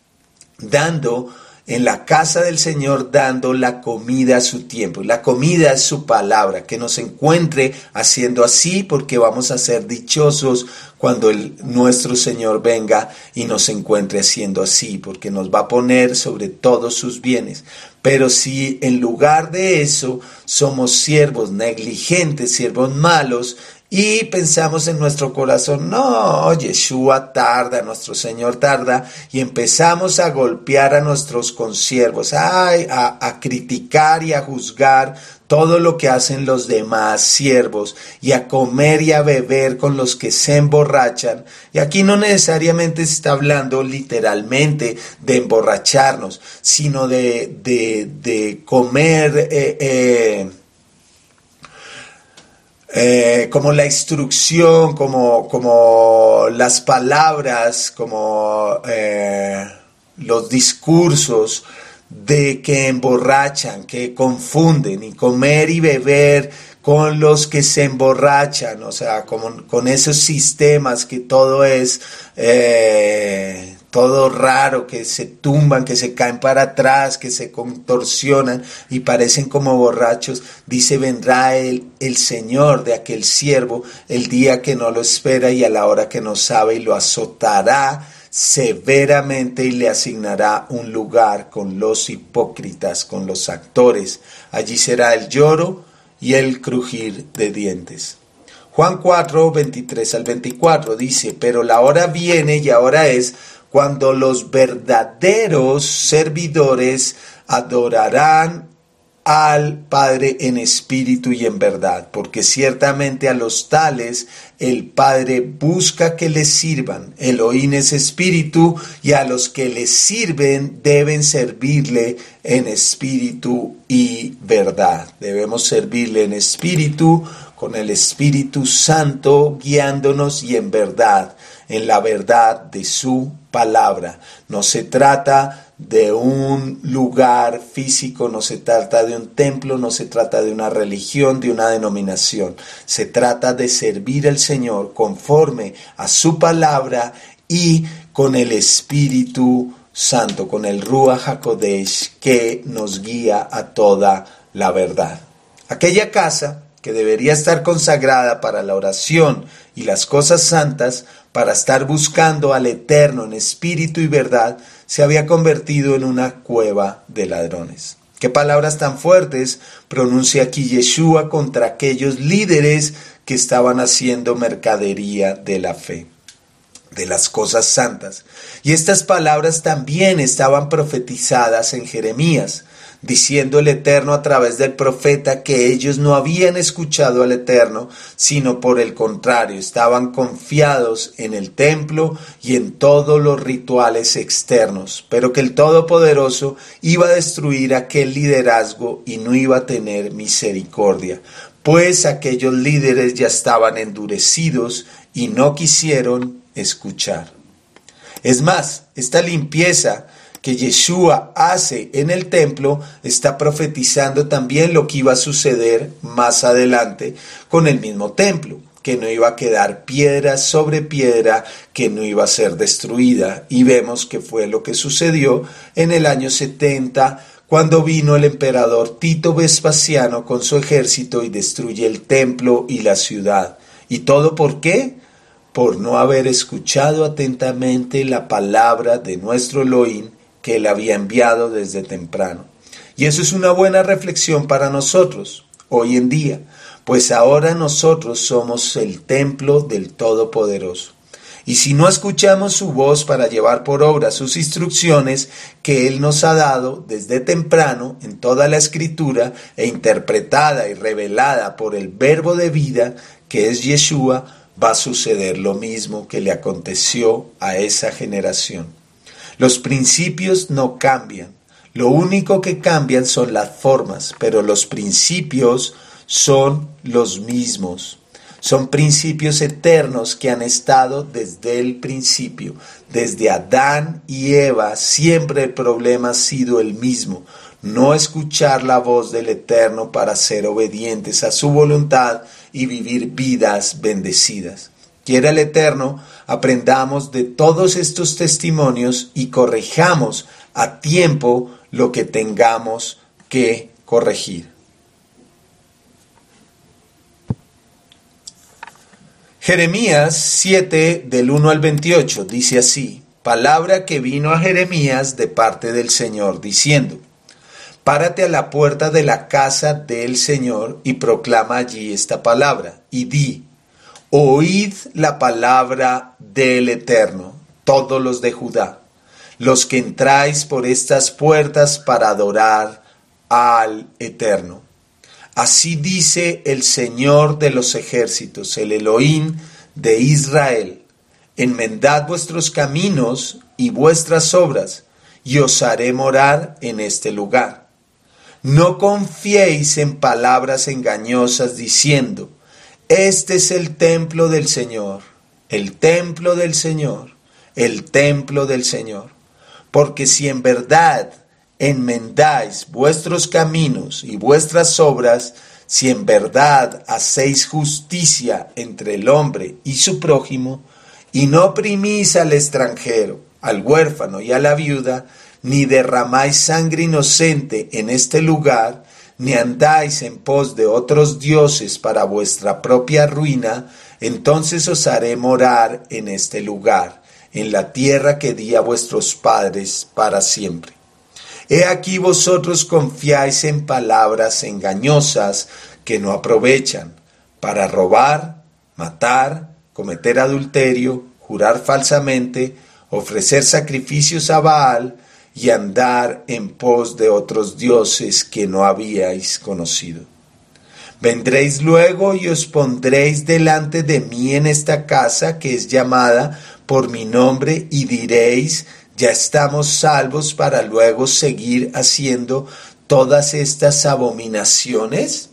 Speaker 1: dando en la casa del Señor dando la comida a su tiempo. La comida es su palabra, que nos encuentre haciendo así porque vamos a ser dichosos cuando el, nuestro Señor venga y nos encuentre haciendo así, porque nos va a poner sobre todos sus bienes. Pero si en lugar de eso somos siervos negligentes, siervos malos, y pensamos en nuestro corazón, no, Yeshua tarda, nuestro Señor tarda, y empezamos a golpear a nuestros consiervos, ay, a, criticar y a juzgar todo lo que hacen los demás siervos y a comer y a beber con los que se emborrachan. Y aquí no necesariamente se está hablando literalmente de emborracharnos, sino de, de, de comer. Eh, eh, eh, como la instrucción, como, como las palabras, como eh, los discursos de que emborrachan, que confunden y comer y beber con los que se emborrachan, o sea, con, con esos sistemas que todo es eh, todo raro, que se tumban, que se caen para atrás, que se contorsionan y parecen como borrachos, dice, vendrá el, el Señor de aquel siervo el día que no lo espera y a la hora que no sabe y lo azotará severamente y le asignará un lugar con los hipócritas, con los actores. Allí será el lloro y el crujir de dientes. Juan 4, 23 al 24 dice, pero la hora viene y ahora es cuando los verdaderos servidores adorarán al Padre en espíritu y en verdad, porque ciertamente a los tales el Padre busca que les sirvan. Elohim es espíritu y a los que les sirven deben servirle en espíritu y verdad. Debemos servirle en espíritu, con el Espíritu Santo guiándonos y en verdad, en la verdad de su palabra. No se trata de un lugar físico, no se trata de un templo, no se trata de una religión, de una denominación. Se trata de servir al Señor conforme a su palabra y con el Espíritu Santo, con el Ruach HaKodesh que nos guía a toda la verdad. Aquella casa que debería estar consagrada para la oración y las cosas santas, para estar buscando al Eterno en espíritu y verdad, se había convertido en una cueva de ladrones. Qué palabras tan fuertes pronuncia aquí Yeshua contra aquellos líderes que estaban haciendo mercadería de la fe, de las cosas santas. Y estas palabras también estaban profetizadas en Jeremías diciendo el Eterno a través del profeta que ellos no habían escuchado al Eterno, sino por el contrario, estaban confiados en el templo y en todos los rituales externos, pero que el Todopoderoso iba a destruir aquel liderazgo y no iba a tener misericordia, pues aquellos líderes ya estaban endurecidos y no quisieron escuchar. Es más, esta limpieza que Yeshua hace en el templo está profetizando también lo que iba a suceder más adelante con el mismo templo, que no iba a quedar piedra sobre piedra, que no iba a ser destruida. Y vemos que fue lo que sucedió en el año 70, cuando vino el emperador Tito Vespasiano con su ejército y destruye el templo y la ciudad. ¿Y todo por qué? Por no haber escuchado atentamente la palabra de nuestro Elohim que Él había enviado desde temprano. Y eso es una buena reflexión para nosotros hoy en día, pues ahora nosotros somos el templo del Todopoderoso. Y si no escuchamos su voz para llevar por obra sus instrucciones que Él nos ha dado desde temprano en toda la escritura e interpretada y revelada por el verbo de vida que es Yeshua, va a suceder lo mismo que le aconteció a esa generación. Los principios no cambian. Lo único que cambian son las formas, pero los principios son los mismos. Son principios eternos que han estado desde el principio. Desde Adán y Eva siempre el problema ha sido el mismo. No escuchar la voz del Eterno para ser obedientes a su voluntad y vivir vidas bendecidas. Quiera el Eterno, aprendamos de todos estos testimonios y corrijamos a tiempo lo que tengamos que corregir. Jeremías 7 del 1 al 28 dice así, palabra que vino a Jeremías de parte del Señor, diciendo, Párate a la puerta de la casa del Señor y proclama allí esta palabra, y di, Oíd la palabra del Eterno, todos los de Judá, los que entráis por estas puertas para adorar al Eterno. Así dice el Señor de los ejércitos, el Elohim de Israel. Enmendad vuestros caminos y vuestras obras, y os haré morar en este lugar. No confiéis en palabras engañosas diciendo, este es el templo del Señor, el templo del Señor, el templo del Señor. Porque si en verdad enmendáis vuestros caminos y vuestras obras, si en verdad hacéis justicia entre el hombre y su prójimo, y no oprimís al extranjero, al huérfano y a la viuda, ni derramáis sangre inocente en este lugar, ni andáis en pos de otros dioses para vuestra propia ruina, entonces os haré morar en este lugar, en la tierra que di a vuestros padres para siempre. He aquí vosotros confiáis en palabras engañosas que no aprovechan, para robar, matar, cometer adulterio, jurar falsamente, ofrecer sacrificios a Baal, y andar en pos de otros dioses que no habíais conocido. Vendréis luego y os pondréis delante de mí en esta casa que es llamada por mi nombre y diréis, ya estamos salvos para luego seguir haciendo todas estas abominaciones.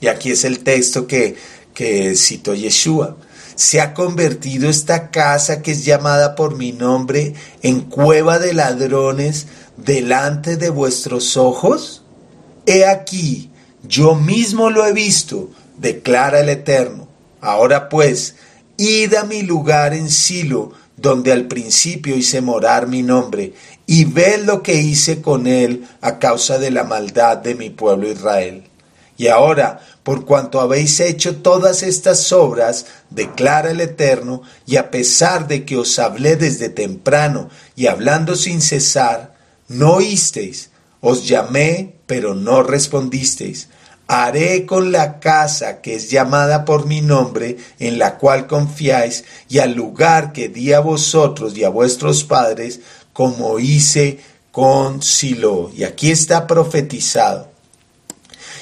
Speaker 1: Y aquí es el texto que, que citó Yeshua se ha convertido esta casa que es llamada por mi nombre en cueva de ladrones delante de vuestros ojos? He aquí, yo mismo lo he visto, declara el Eterno. Ahora pues, id a mi lugar en Silo, donde al principio hice morar mi nombre, y ved lo que hice con él a causa de la maldad de mi pueblo Israel. Y ahora, por cuanto habéis hecho todas estas obras, declara el Eterno, y a pesar de que os hablé desde temprano y hablando sin cesar, no oísteis, os llamé, pero no respondisteis. Haré con la casa que es llamada por mi nombre, en la cual confiáis, y al lugar que di a vosotros y a vuestros padres, como hice con Silo. Y aquí está profetizado.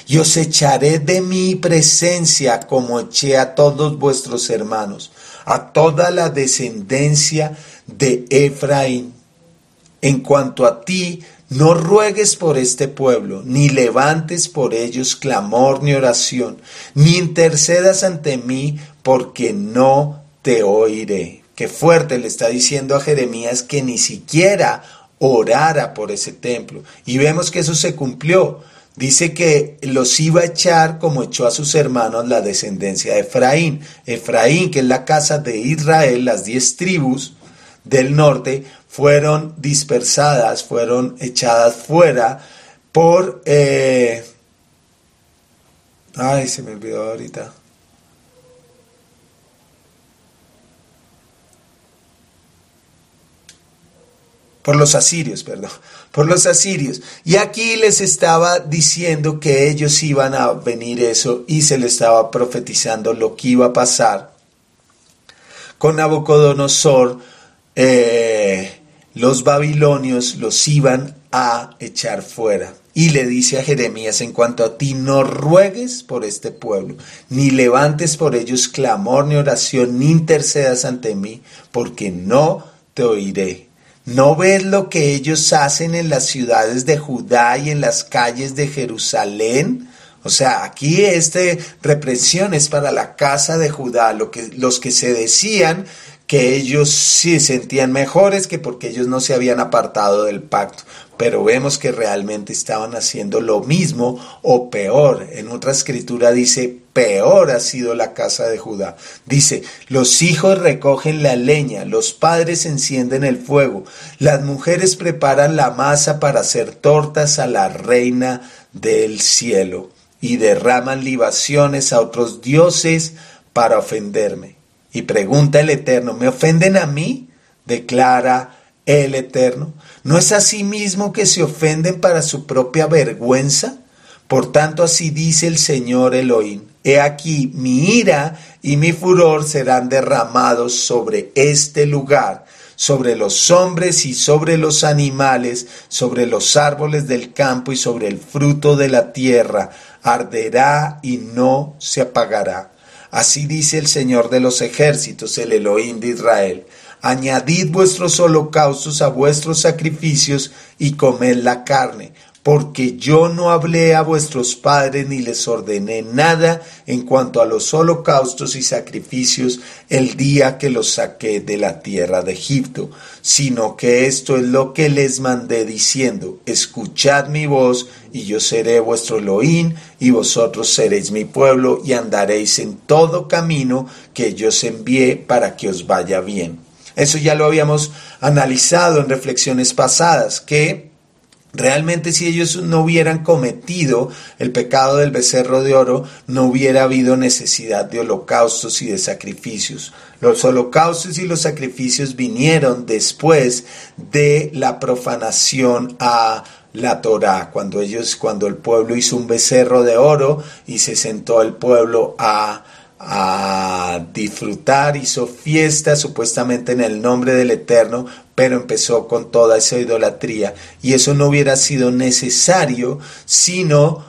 Speaker 1: Y os echaré de mi presencia como eché a todos vuestros hermanos, a toda la descendencia de Efraín. En cuanto a ti, no ruegues por este pueblo, ni levantes por ellos clamor ni oración, ni intercedas ante mí, porque no te oiré. Qué fuerte le está diciendo a Jeremías que ni siquiera orara por ese templo. Y vemos que eso se cumplió. Dice que los iba a echar como echó a sus hermanos la descendencia de Efraín. Efraín, que es la casa de Israel, las diez tribus del norte, fueron dispersadas, fueron echadas fuera por... Eh, ay, se me olvidó ahorita. Por los asirios, perdón, por los asirios. Y aquí les estaba diciendo que ellos iban a venir eso y se le estaba profetizando lo que iba a pasar con Nabucodonosor. Eh, los babilonios los iban a echar fuera. Y le dice a Jeremías, en cuanto a ti, no ruegues por este pueblo, ni levantes por ellos clamor ni oración, ni intercedas ante mí, porque no te oiré. ¿No ves lo que ellos hacen en las ciudades de Judá y en las calles de Jerusalén? O sea, aquí este represión es para la casa de Judá, lo que, los que se decían que ellos sí sentían mejores que porque ellos no se habían apartado del pacto. Pero vemos que realmente estaban haciendo lo mismo o peor. En otra escritura dice, peor ha sido la casa de Judá. Dice, los hijos recogen la leña, los padres encienden el fuego, las mujeres preparan la masa para hacer tortas a la reina del cielo y derraman libaciones a otros dioses para ofenderme. Y pregunta el Eterno, ¿me ofenden a mí? Declara el Eterno. ¿No es así mismo que se ofenden para su propia vergüenza? Por tanto, así dice el Señor Elohim. He aquí, mi ira y mi furor serán derramados sobre este lugar, sobre los hombres y sobre los animales, sobre los árboles del campo y sobre el fruto de la tierra. Arderá y no se apagará Así dice el Señor de los ejércitos, el Elohim de Israel. Añadid vuestros holocaustos a vuestros sacrificios y comed la carne, porque yo no hablé a vuestros padres ni les ordené nada en cuanto a los holocaustos y sacrificios el día que los saqué de la tierra de Egipto, sino que esto es lo que les mandé diciendo, escuchad mi voz y yo seré vuestro Elohim y vosotros seréis mi pueblo y andaréis en todo camino que yo os envié para que os vaya bien. Eso ya lo habíamos analizado en reflexiones pasadas, que Realmente si ellos no hubieran cometido el pecado del becerro de oro, no hubiera habido necesidad de holocaustos y de sacrificios. Los holocaustos y los sacrificios vinieron después de la profanación a la Torá, cuando ellos, cuando el pueblo hizo un becerro de oro y se sentó el pueblo a a disfrutar, hizo fiesta supuestamente en el nombre del Eterno, pero empezó con toda esa idolatría. Y eso no hubiera sido necesario, sino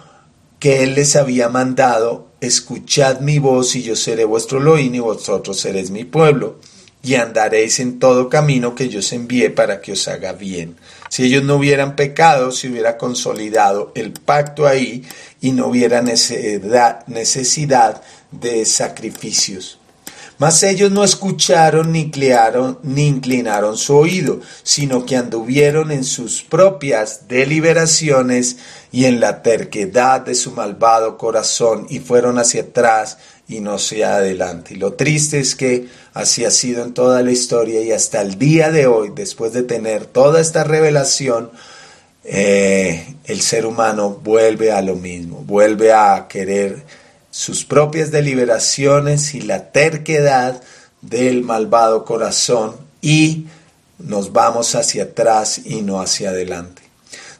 Speaker 1: que Él les había mandado, escuchad mi voz y yo seré vuestro Elohim y vosotros seréis mi pueblo, y andaréis en todo camino que yo os envié para que os haga bien. Si ellos no hubieran pecado, se hubiera consolidado el pacto ahí y no hubiera necesidad, de sacrificios. Mas ellos no escucharon ni, ni inclinaron su oído, sino que anduvieron en sus propias deliberaciones y en la terquedad de su malvado corazón y fueron hacia atrás y no hacia adelante. Y lo triste es que así ha sido en toda la historia y hasta el día de hoy, después de tener toda esta revelación, eh, el ser humano vuelve a lo mismo, vuelve a querer sus propias deliberaciones y la terquedad del malvado corazón y nos vamos hacia atrás y no hacia adelante.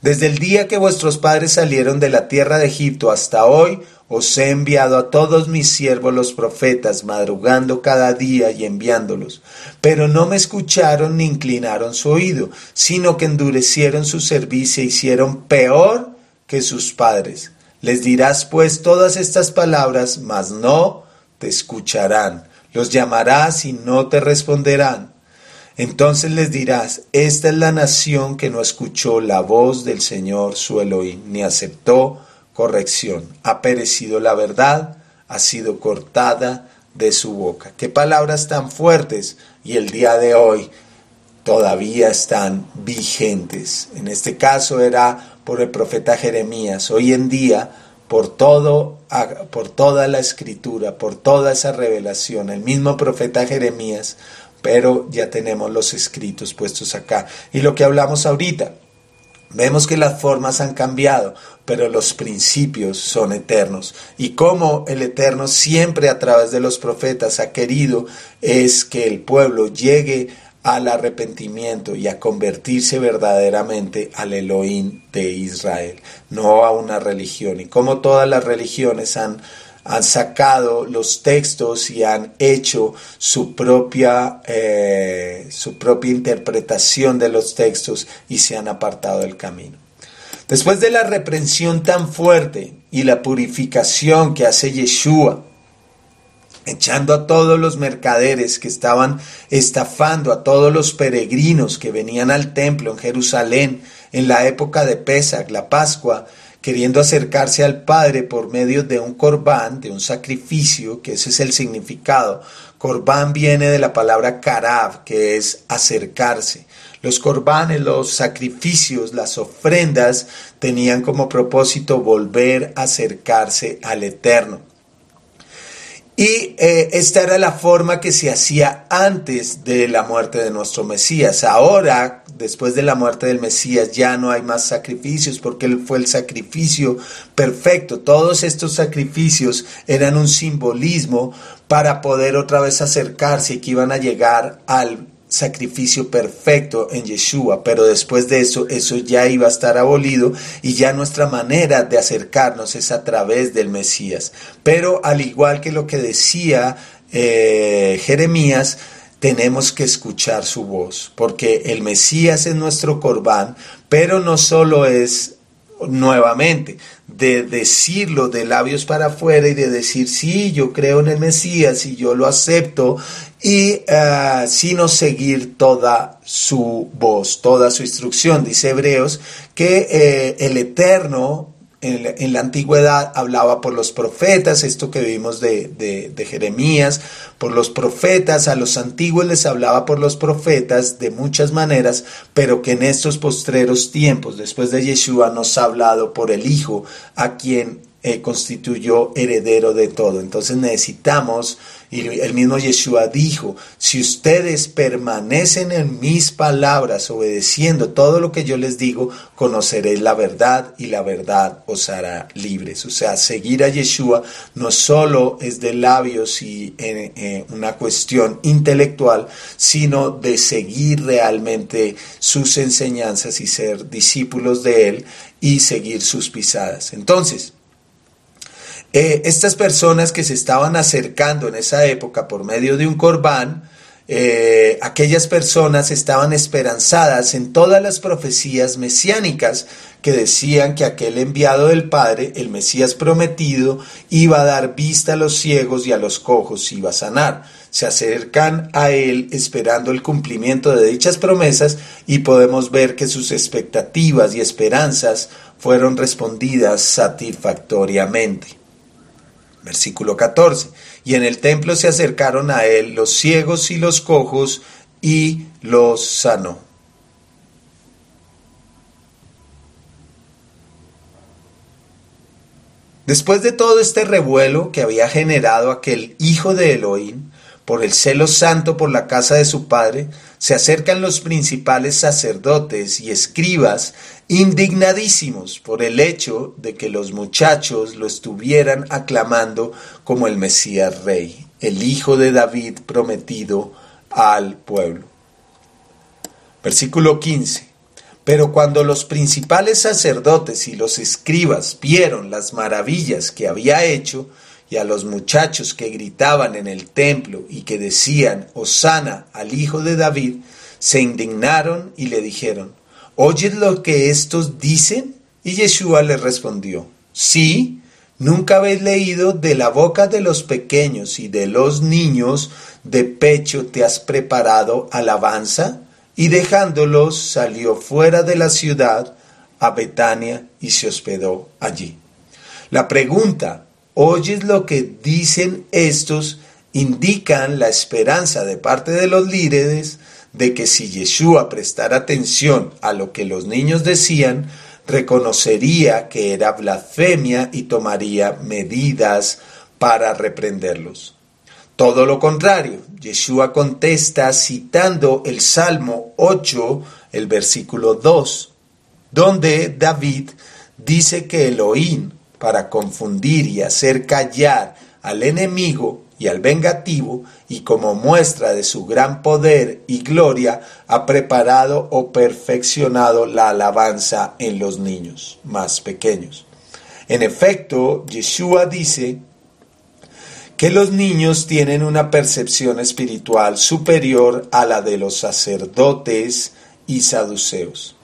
Speaker 1: Desde el día que vuestros padres salieron de la tierra de Egipto hasta hoy, os he enviado a todos mis siervos los profetas, madrugando cada día y enviándolos. Pero no me escucharon ni inclinaron su oído, sino que endurecieron su servicio e hicieron peor que sus padres. Les dirás pues todas estas palabras, mas no te escucharán. Los llamarás y no te responderán. Entonces les dirás, esta es la nación que no escuchó la voz del Señor su Elohim, ni aceptó corrección. Ha perecido la verdad, ha sido cortada de su boca. Qué palabras tan fuertes y el día de hoy todavía están vigentes. En este caso era por el profeta Jeremías. Hoy en día, por todo, por toda la escritura, por toda esa revelación, el mismo profeta Jeremías, pero ya tenemos los escritos puestos acá. Y lo que hablamos ahorita, Vemos que las formas han cambiado, pero los principios son eternos. Y como el Eterno siempre a través de los profetas ha querido es que el pueblo llegue al arrepentimiento y a convertirse verdaderamente al Elohim de Israel, no a una religión. Y como todas las religiones han sacado los textos y han hecho su propia, eh, su propia interpretación de los textos y se han apartado del camino. Después de la reprensión tan fuerte y la purificación que hace Yeshua, echando a todos los mercaderes que estaban estafando a todos los peregrinos que venían al templo en Jerusalén en la época de Pesach, la Pascua, queriendo acercarse al Padre por medio de un corbán, de un sacrificio, que ese es el significado. Corbán viene de la palabra karab, que es acercarse. Los corbanes, los sacrificios, las ofrendas tenían como propósito volver a acercarse al Eterno. Y eh, esta era la forma que se hacía antes de la muerte de nuestro Mesías. Ahora, después de la muerte del Mesías, ya no hay más sacrificios porque Él fue el sacrificio perfecto. Todos estos sacrificios eran un simbolismo para poder otra vez acercarse y que iban a llegar al sacrificio perfecto en Yeshua, pero después de eso, eso ya iba a estar abolido y ya nuestra manera de acercarnos es a través del Mesías. Pero al igual que lo que decía eh, Jeremías, tenemos que escuchar su voz, porque el Mesías es nuestro corbán, pero no solo es nuevamente, de decirlo de labios para afuera y de decir, sí, yo creo en el Mesías y yo lo acepto, y uh, sino seguir toda su voz, toda su instrucción. Dice Hebreos que eh, el Eterno en, la antigüedad hablaba por los profetas, esto que vimos de, de, Jeremías, por los profetas, a los antiguos les hablaba por los profetas de muchas maneras, pero que en estos postreros tiempos, después de Yeshua, nos ha hablado por el Hijo, a quien eh, constituyó heredero de todo. Entonces necesitamos, y el mismo Yeshua dijo, si ustedes permanecen en mis palabras, obedeciendo todo lo que yo les digo, conoceréis la verdad y la verdad os hará libres. O sea, seguir a Yeshua no solo es de labios y eh, eh, una cuestión intelectual, sino de seguir realmente sus enseñanzas y ser discípulos de Él y seguir sus pisadas. Entonces, eh, estas personas que se estaban acercando en esa época por medio de un corbán, eh, aquellas personas estaban esperanzadas en todas las profecías mesiánicas que decían que aquel enviado del Padre, el Mesías prometido, iba a dar vista a los ciegos y a los cojos, iba a sanar. Se acercan a él esperando el cumplimiento de dichas promesas y podemos ver que sus expectativas y esperanzas fueron respondidas satisfactoriamente. Versículo 14. Y en el templo se acercaron a él los ciegos y los cojos y los sanó. Después de todo este revuelo que había generado aquel hijo de Elohim, por el celo santo por la casa de su padre, se acercan los principales sacerdotes y escribas indignadísimos por el hecho de que los muchachos lo estuvieran aclamando como el Mesías Rey, el Hijo de David prometido al pueblo. Versículo 15. Pero cuando los principales sacerdotes y los escribas vieron las maravillas que había hecho, y a los muchachos que gritaban en el templo y que decían, Osana al Hijo de David, se indignaron y le dijeron, ¿oyes lo que estos dicen? Y Yeshua les respondió, sí, nunca habéis leído de la boca de los pequeños y de los niños de pecho te has preparado alabanza? Y dejándolos salió fuera de la ciudad a Betania y se hospedó allí. La pregunta oyes lo que dicen estos, indican la esperanza de parte de los líderes de que si Yeshua prestara atención a lo que los niños decían, reconocería que era blasfemia y tomaría medidas para reprenderlos. Todo lo contrario, Yeshua contesta citando el Salmo 8, el versículo 2, donde David dice que Elohim para confundir y hacer callar al enemigo y al vengativo, y como muestra de su gran poder y gloria, ha preparado o perfeccionado la alabanza en los niños más pequeños. En efecto, Yeshua dice que los niños tienen una percepción espiritual superior a la de los sacerdotes y saduceos.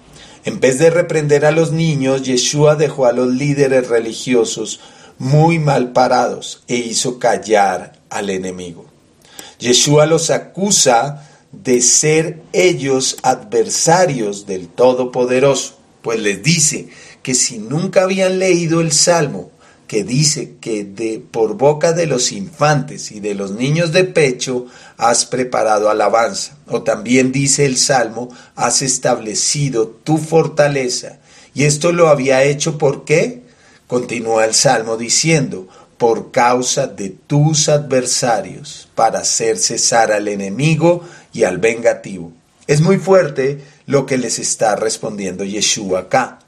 Speaker 1: En vez de reprender a los niños, Yeshua dejó a los líderes religiosos muy mal parados e hizo callar al enemigo. Yeshua los acusa de ser ellos adversarios del Todopoderoso, pues les dice que si nunca habían leído el Salmo que dice que de por boca de los infantes y de los niños de pecho has preparado alabanza. O también dice el Salmo, has establecido tu fortaleza. Y esto lo había hecho ¿por qué? Continúa el Salmo diciendo, por causa de tus adversarios, para hacer cesar al enemigo y al vengativo. Es muy fuerte lo que les está respondiendo Yeshua acá.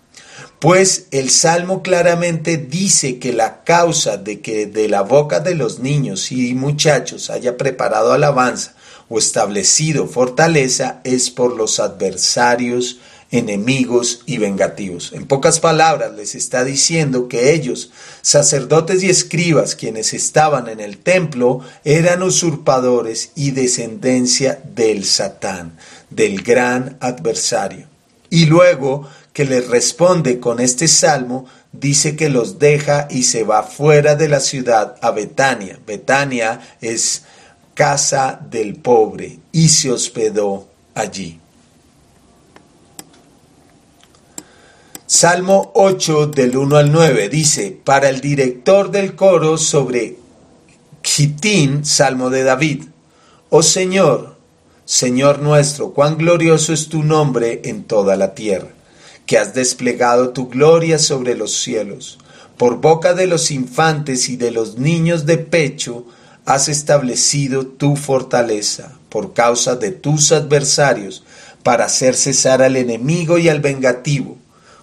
Speaker 1: Pues el Salmo claramente dice que la causa de que de la boca de los niños y muchachos haya preparado alabanza o establecido fortaleza es por los adversarios, enemigos y vengativos. En pocas palabras les está diciendo que ellos, sacerdotes y escribas, quienes estaban en el templo, eran usurpadores y descendencia del Satán, del gran adversario. Y luego que les responde con este salmo, dice que los deja y se va fuera de la ciudad a Betania. Betania es casa del pobre y se hospedó allí. Salmo 8 del 1 al 9 dice, para el director del coro sobre Gitín, Salmo de David, Oh Señor, Señor nuestro, cuán glorioso es tu nombre en toda la tierra que has desplegado tu gloria sobre los cielos. Por boca de los infantes y de los niños de pecho has establecido tu fortaleza por causa de tus adversarios, para hacer cesar al enemigo y al vengativo.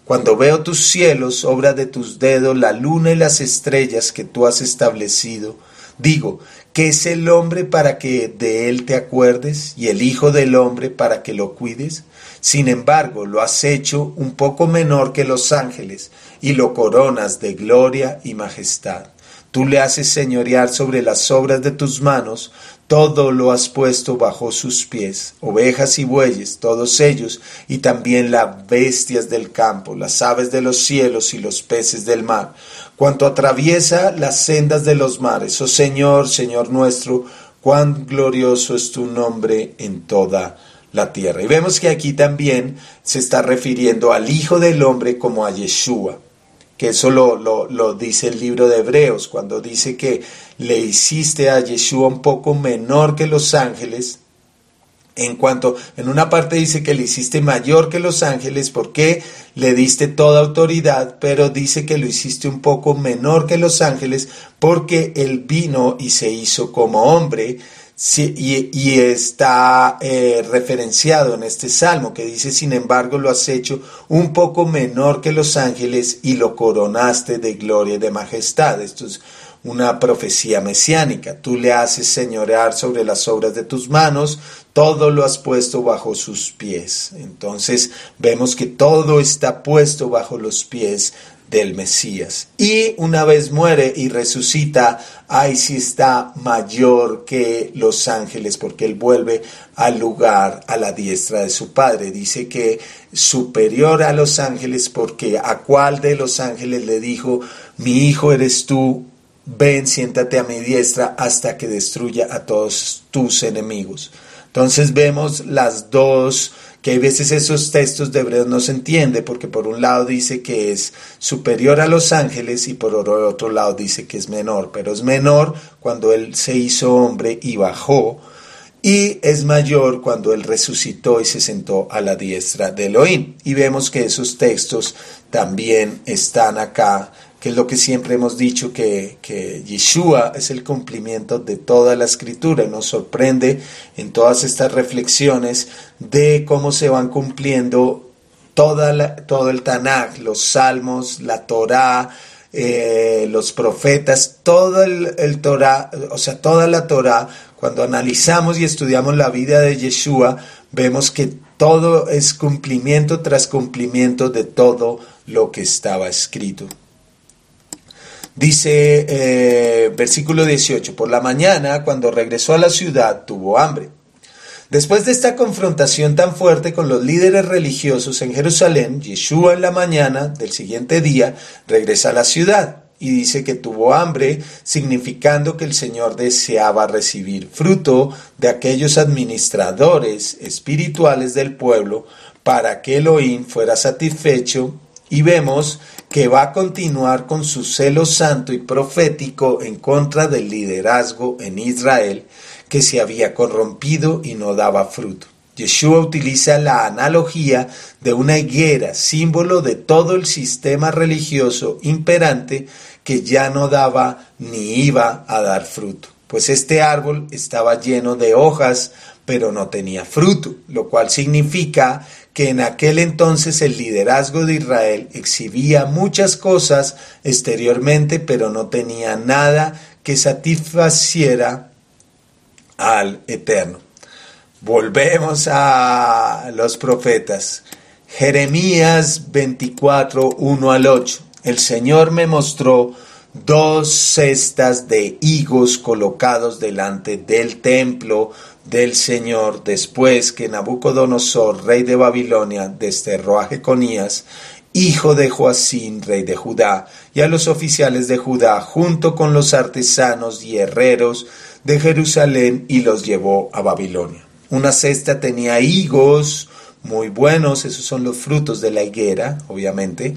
Speaker 1: Cuando veo tus cielos, obra de tus dedos, la luna y las estrellas que tú has establecido, digo, ¿qué es el hombre para que de él te acuerdes y el Hijo del hombre para que lo cuides? Sin embargo, lo has hecho un poco menor que los ángeles y lo coronas de gloria y majestad. Tú le haces señorear sobre las obras de tus manos, todo lo has puesto bajo sus pies, ovejas y bueyes, todos ellos, y también las bestias del campo, las aves de los cielos y los peces del mar, cuanto atraviesa las sendas de los mares. Oh Señor, Señor nuestro, cuán glorioso es tu nombre en toda la tierra. Y vemos que aquí también se está refiriendo al Hijo del Hombre como a Yeshua, que eso lo, lo, dice el libro de Hebreos, cuando dice que le hiciste a Yeshua un poco menor que los ángeles, en cuanto, en una parte dice que le hiciste mayor que los ángeles porque le diste toda autoridad, pero dice que lo hiciste un poco menor que los ángeles porque él vino y se hizo como hombre, y, está eh, referenciado en este salmo que dice, sin embargo, lo has hecho un poco menor que los ángeles y lo coronaste de gloria y de majestad. Esto es una profecía mesiánica. Tú le haces señorear sobre las obras de tus manos, todo lo has puesto bajo sus pies. Entonces vemos que todo está puesto bajo los pies del Mesías. Y una vez muere y resucita, ahí sí está mayor que los ángeles, porque él vuelve al lugar, a la diestra de su Padre. Dice que superior a los ángeles, porque a cuál de los ángeles le dijo, mi hijo eres tú, ven, siéntate a mi diestra hasta que destruya a todos tus enemigos. Entonces vemos las dos, que hay veces esos textos de Hebreos no se entiende, porque por un lado dice que es superior a los ángeles y por otro lado dice que es menor, pero es menor cuando Él se hizo hombre y bajó, y es mayor cuando Él resucitó y se sentó a la diestra de Elohim. Y vemos que esos textos también están acá que es lo que siempre hemos dicho, que, que Yeshua es el cumplimiento de toda la escritura. Nos sorprende en todas estas reflexiones de cómo se van cumpliendo toda todo el Tanakh, los salmos, la Torá, eh, los profetas, todo el, el Torah, o sea, toda la Torá, cuando analizamos y estudiamos la vida de Yeshua, vemos que todo es cumplimiento tras cumplimiento de todo lo que estaba escrito. Dice eh, versículo 18, por la mañana, cuando regresó a la ciudad, tuvo hambre. Después de esta confrontación tan fuerte con los líderes religiosos en Jerusalén, Yeshua en la mañana del siguiente día regresa a la ciudad y dice que tuvo hambre, significando que el Señor deseaba recibir fruto de aquellos administradores espirituales del pueblo para que Elohim fuera satisfecho y vemos que va a continuar con su celo santo y profético en contra del liderazgo en Israel que se había corrompido y no daba fruto. Yeshua utiliza la analogía de una higuera, símbolo de todo el sistema religioso imperante que ya no daba ni iba a dar fruto, pues este árbol estaba lleno de hojas, pero no tenía fruto, lo cual significa que en aquel entonces el liderazgo de Israel exhibía muchas cosas exteriormente, pero no tenía nada que satisfaciera al Eterno. Volvemos a los profetas. Jeremías 24, 1 al 8. El Señor me mostró dos cestas de higos colocados delante del templo del Señor después que Nabucodonosor, rey de Babilonia, desterró a Jeconías, hijo de Joacín, rey de Judá, y a los oficiales de Judá, junto con los artesanos y herreros de Jerusalén, y los llevó a Babilonia. Una cesta tenía higos muy buenos, esos son los frutos de la higuera, obviamente.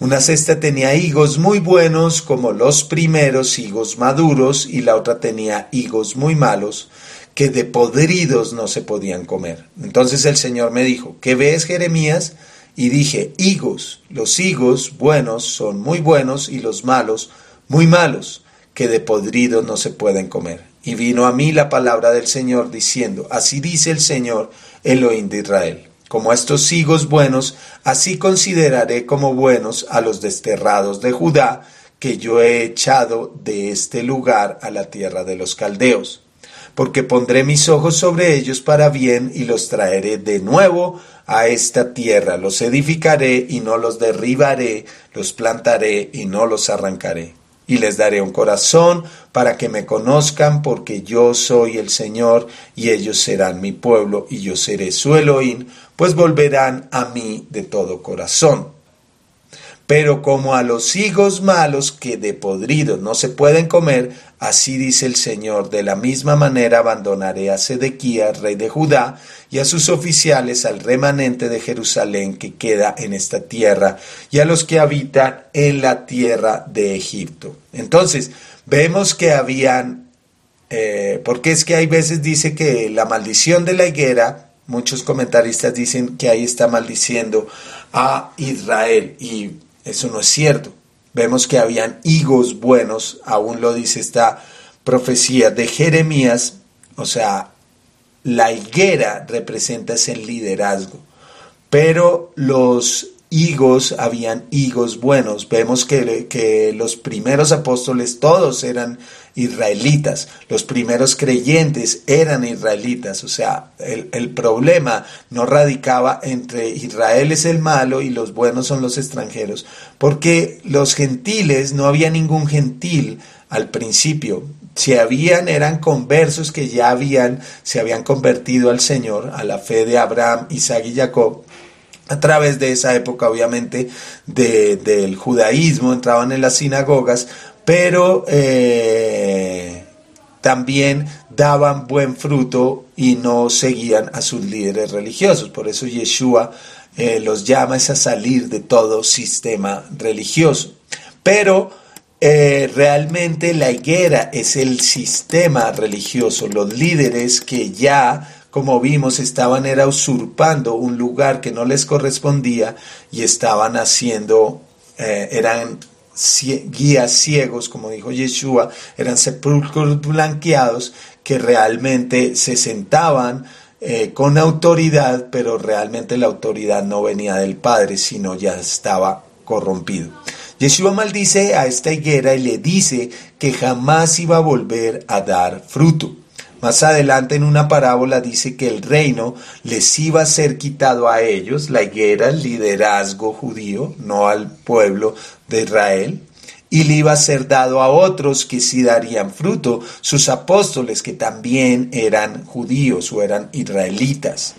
Speaker 1: Una cesta tenía higos muy buenos, como los primeros higos maduros, y la otra tenía higos muy malos, que de podridos no se podían comer. Entonces el Señor me dijo, ¿qué ves Jeremías? Y dije, higos, los higos buenos son muy buenos y los malos muy malos, que de podridos no se pueden comer. Y vino a mí la palabra del Señor diciendo, así dice el Señor, Elohim de Israel. Como estos higos buenos, así consideraré como buenos a los desterrados de Judá, que yo he echado de este lugar a la tierra de los caldeos porque pondré mis ojos sobre ellos para bien y los traeré de nuevo a esta tierra, los edificaré y no los derribaré, los plantaré y no los arrancaré. Y les daré un corazón para que me conozcan, porque yo soy el Señor, y ellos serán mi pueblo, y yo seré su Elohim, pues volverán a mí de todo corazón pero como a los higos malos que de podridos no se pueden comer, así dice el Señor, de la misma manera abandonaré a Sedequías, rey de Judá, y a sus oficiales, al remanente de Jerusalén que queda en esta tierra, y a los que habitan en la tierra de Egipto. Entonces, vemos que habían, eh, porque es que hay veces dice que la maldición de la higuera, muchos comentaristas dicen que ahí está maldiciendo a Israel, y eso no es cierto. Vemos que habían higos buenos, aún lo dice esta profecía de Jeremías, O sea, la higuera representa ese liderazgo, pero los higos, habían higos buenos. Vemos que, que, los primeros apóstoles todos eran israelitas, los primeros creyentes eran israelitas, o sea, el, el, problema no radicaba entre Israel es el malo y los buenos son los extranjeros, porque los gentiles, no había ningún gentil al principio, si habían eran conversos que ya habían, se habían convertido al Señor, a la fe de Abraham, Isaac y Jacob, a través de esa época, obviamente, del judaísmo, entraban en las sinagogas, pero eh, también daban buen fruto y no seguían a sus líderes religiosos. Por eso Yeshua eh, los llama a salir de todo sistema religioso. Pero eh, realmente la higuera es el sistema religioso, los líderes que ya como vimos, estaban era usurpando un lugar que no les correspondía y estaban haciendo, eh, eran guías ciegos, como dijo Yeshua, eran sepulcros blanqueados que realmente se sentaban eh, con autoridad, pero realmente la autoridad no venía del Padre, sino ya estaba corrompido. Yeshua maldice a esta higuera y le dice que jamás iba a volver a dar fruto. Más adelante en una parábola dice que el reino les iba a ser quitado a ellos, la higuera, el liderazgo judío, no al pueblo de Israel, y le iba a ser dado a otros que sí darían fruto, sus apóstoles que también eran judíos o eran israelitas,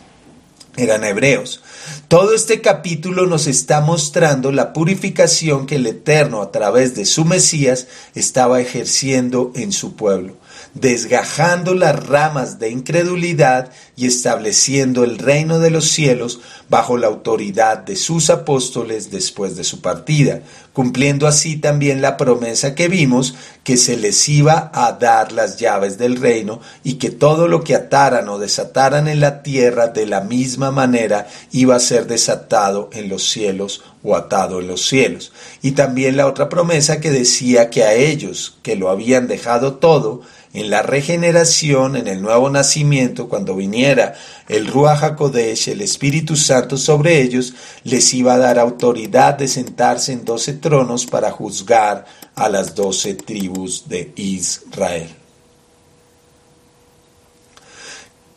Speaker 1: eran hebreos. Todo este capítulo nos está mostrando la purificación que el Eterno a través de su Mesías estaba ejerciendo en su pueblo desgajando las ramas de incredulidad y estableciendo el reino de los cielos bajo la autoridad de sus apóstoles después de su partida, cumpliendo así también la promesa que vimos que se les iba a dar las llaves del reino y que todo lo que ataran o desataran en la tierra de la misma manera iba a ser desatado en los cielos o atado en los cielos. Y también la otra promesa que decía que a ellos que lo habían dejado todo, en la regeneración, en el nuevo nacimiento, cuando viniera el Ruach HaKodesh, el Espíritu Santo sobre ellos, les iba a dar autoridad de sentarse en doce tronos para juzgar a las doce tribus de Israel.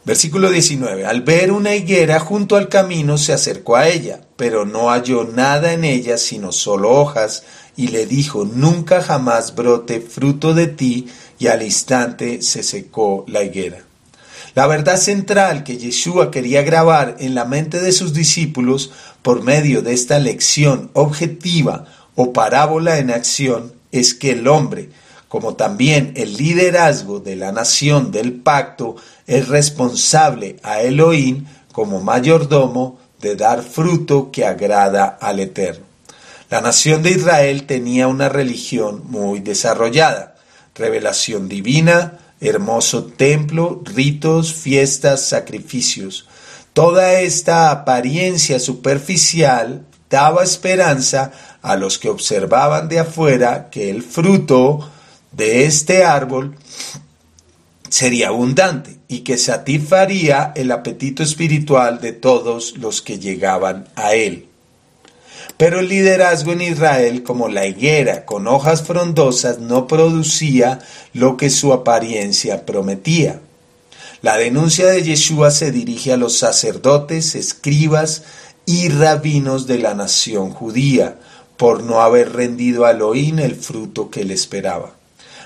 Speaker 1: Versículo 19. Al ver una higuera junto al camino se acercó a ella, pero no halló nada en ella sino solo hojas, y le dijo, nunca jamás brote fruto de ti, y al instante se secó la higuera. La verdad central que Yeshua quería grabar en la mente de sus discípulos por medio de esta lección objetiva o parábola en acción es que el hombre, como también el liderazgo de la nación del pacto, es responsable a Elohim como mayordomo de dar fruto que agrada al Eterno. La nación de Israel tenía una religión muy desarrollada revelación divina, hermoso templo, ritos, fiestas, sacrificios. Toda esta apariencia superficial daba esperanza a los que observaban de afuera que el fruto de este árbol sería abundante y que satisfaría el apetito espiritual de todos los que llegaban a él. Pero el liderazgo en Israel, como la higuera con hojas frondosas, no producía lo que su apariencia prometía. La denuncia de Yeshua se dirige a los sacerdotes, escribas y rabinos de la nación judía, por no haber rendido a Elohim el fruto que le esperaba.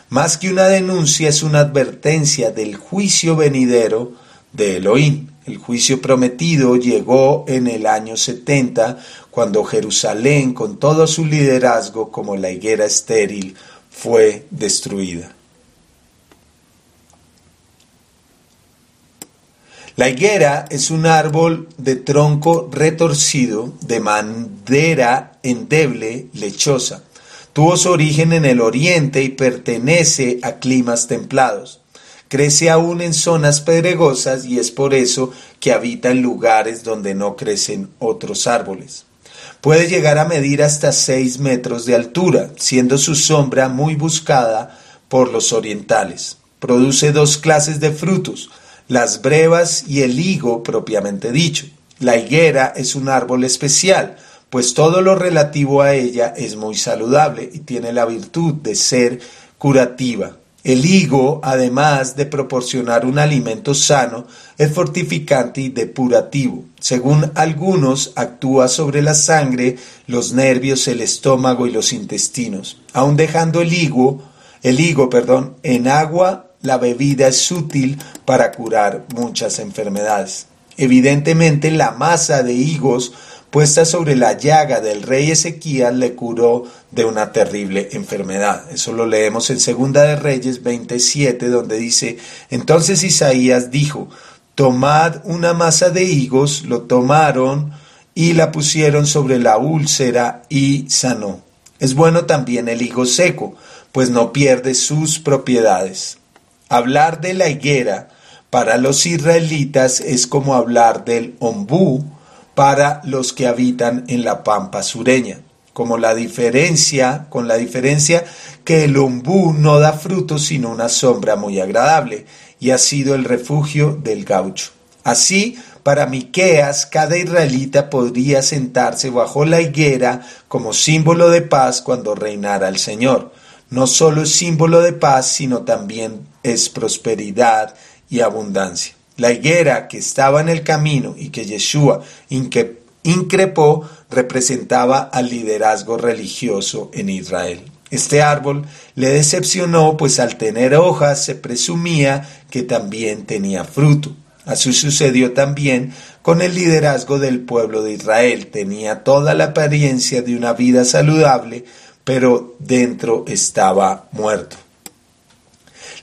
Speaker 1: Más que una denuncia es una advertencia del juicio venidero de Elohim. El juicio prometido llegó en el año 70, cuando Jerusalén, con todo su liderazgo como la higuera estéril, fue destruida. La higuera es un árbol de tronco retorcido, de madera endeble, lechosa. Tuvo su origen en el oriente y pertenece a climas templados. Crece aún en zonas pedregosas y es por eso que habita en lugares donde no crecen otros árboles. Puede llegar a medir hasta 6 metros de altura, siendo su sombra muy buscada por los orientales. Produce dos clases de frutos, las brevas y el higo propiamente dicho. La higuera es un árbol especial, pues todo lo relativo a ella es muy saludable y tiene la virtud de ser curativa. El higo, además de proporcionar un alimento sano, es fortificante y depurativo. Según algunos, actúa sobre la sangre, los nervios, el estómago y los intestinos. Aun dejando el higo, el higo, perdón, en agua, la bebida es útil para curar muchas enfermedades. Evidentemente, la masa de higos puesta sobre la llaga del rey Ezequías le curó de una terrible enfermedad. Eso lo leemos en Segunda de Reyes 27, donde dice, entonces Isaías dijo, tomad una masa de higos, lo tomaron y la pusieron sobre la úlcera y sanó. Es bueno también el higo seco, pues no pierde sus propiedades. Hablar de la higuera para los israelitas es como hablar del ombú, para los que habitan en la pampa sureña, como la diferencia, con la diferencia que el ombú no da frutos sino una sombra muy agradable, y ha sido el refugio del gaucho. Así, para Miqueas, cada israelita podría sentarse bajo la higuera como símbolo de paz cuando reinara el Señor. No solo es símbolo de paz, sino también es prosperidad y abundancia. La higuera que estaba en el camino y que Yeshua increpó representaba al liderazgo religioso en Israel. Este árbol le decepcionó, pues al tener hojas se presumía que también tenía fruto. Así sucedió también con el liderazgo del pueblo de Israel. Tenía toda la apariencia de una vida saludable, pero dentro estaba muerto.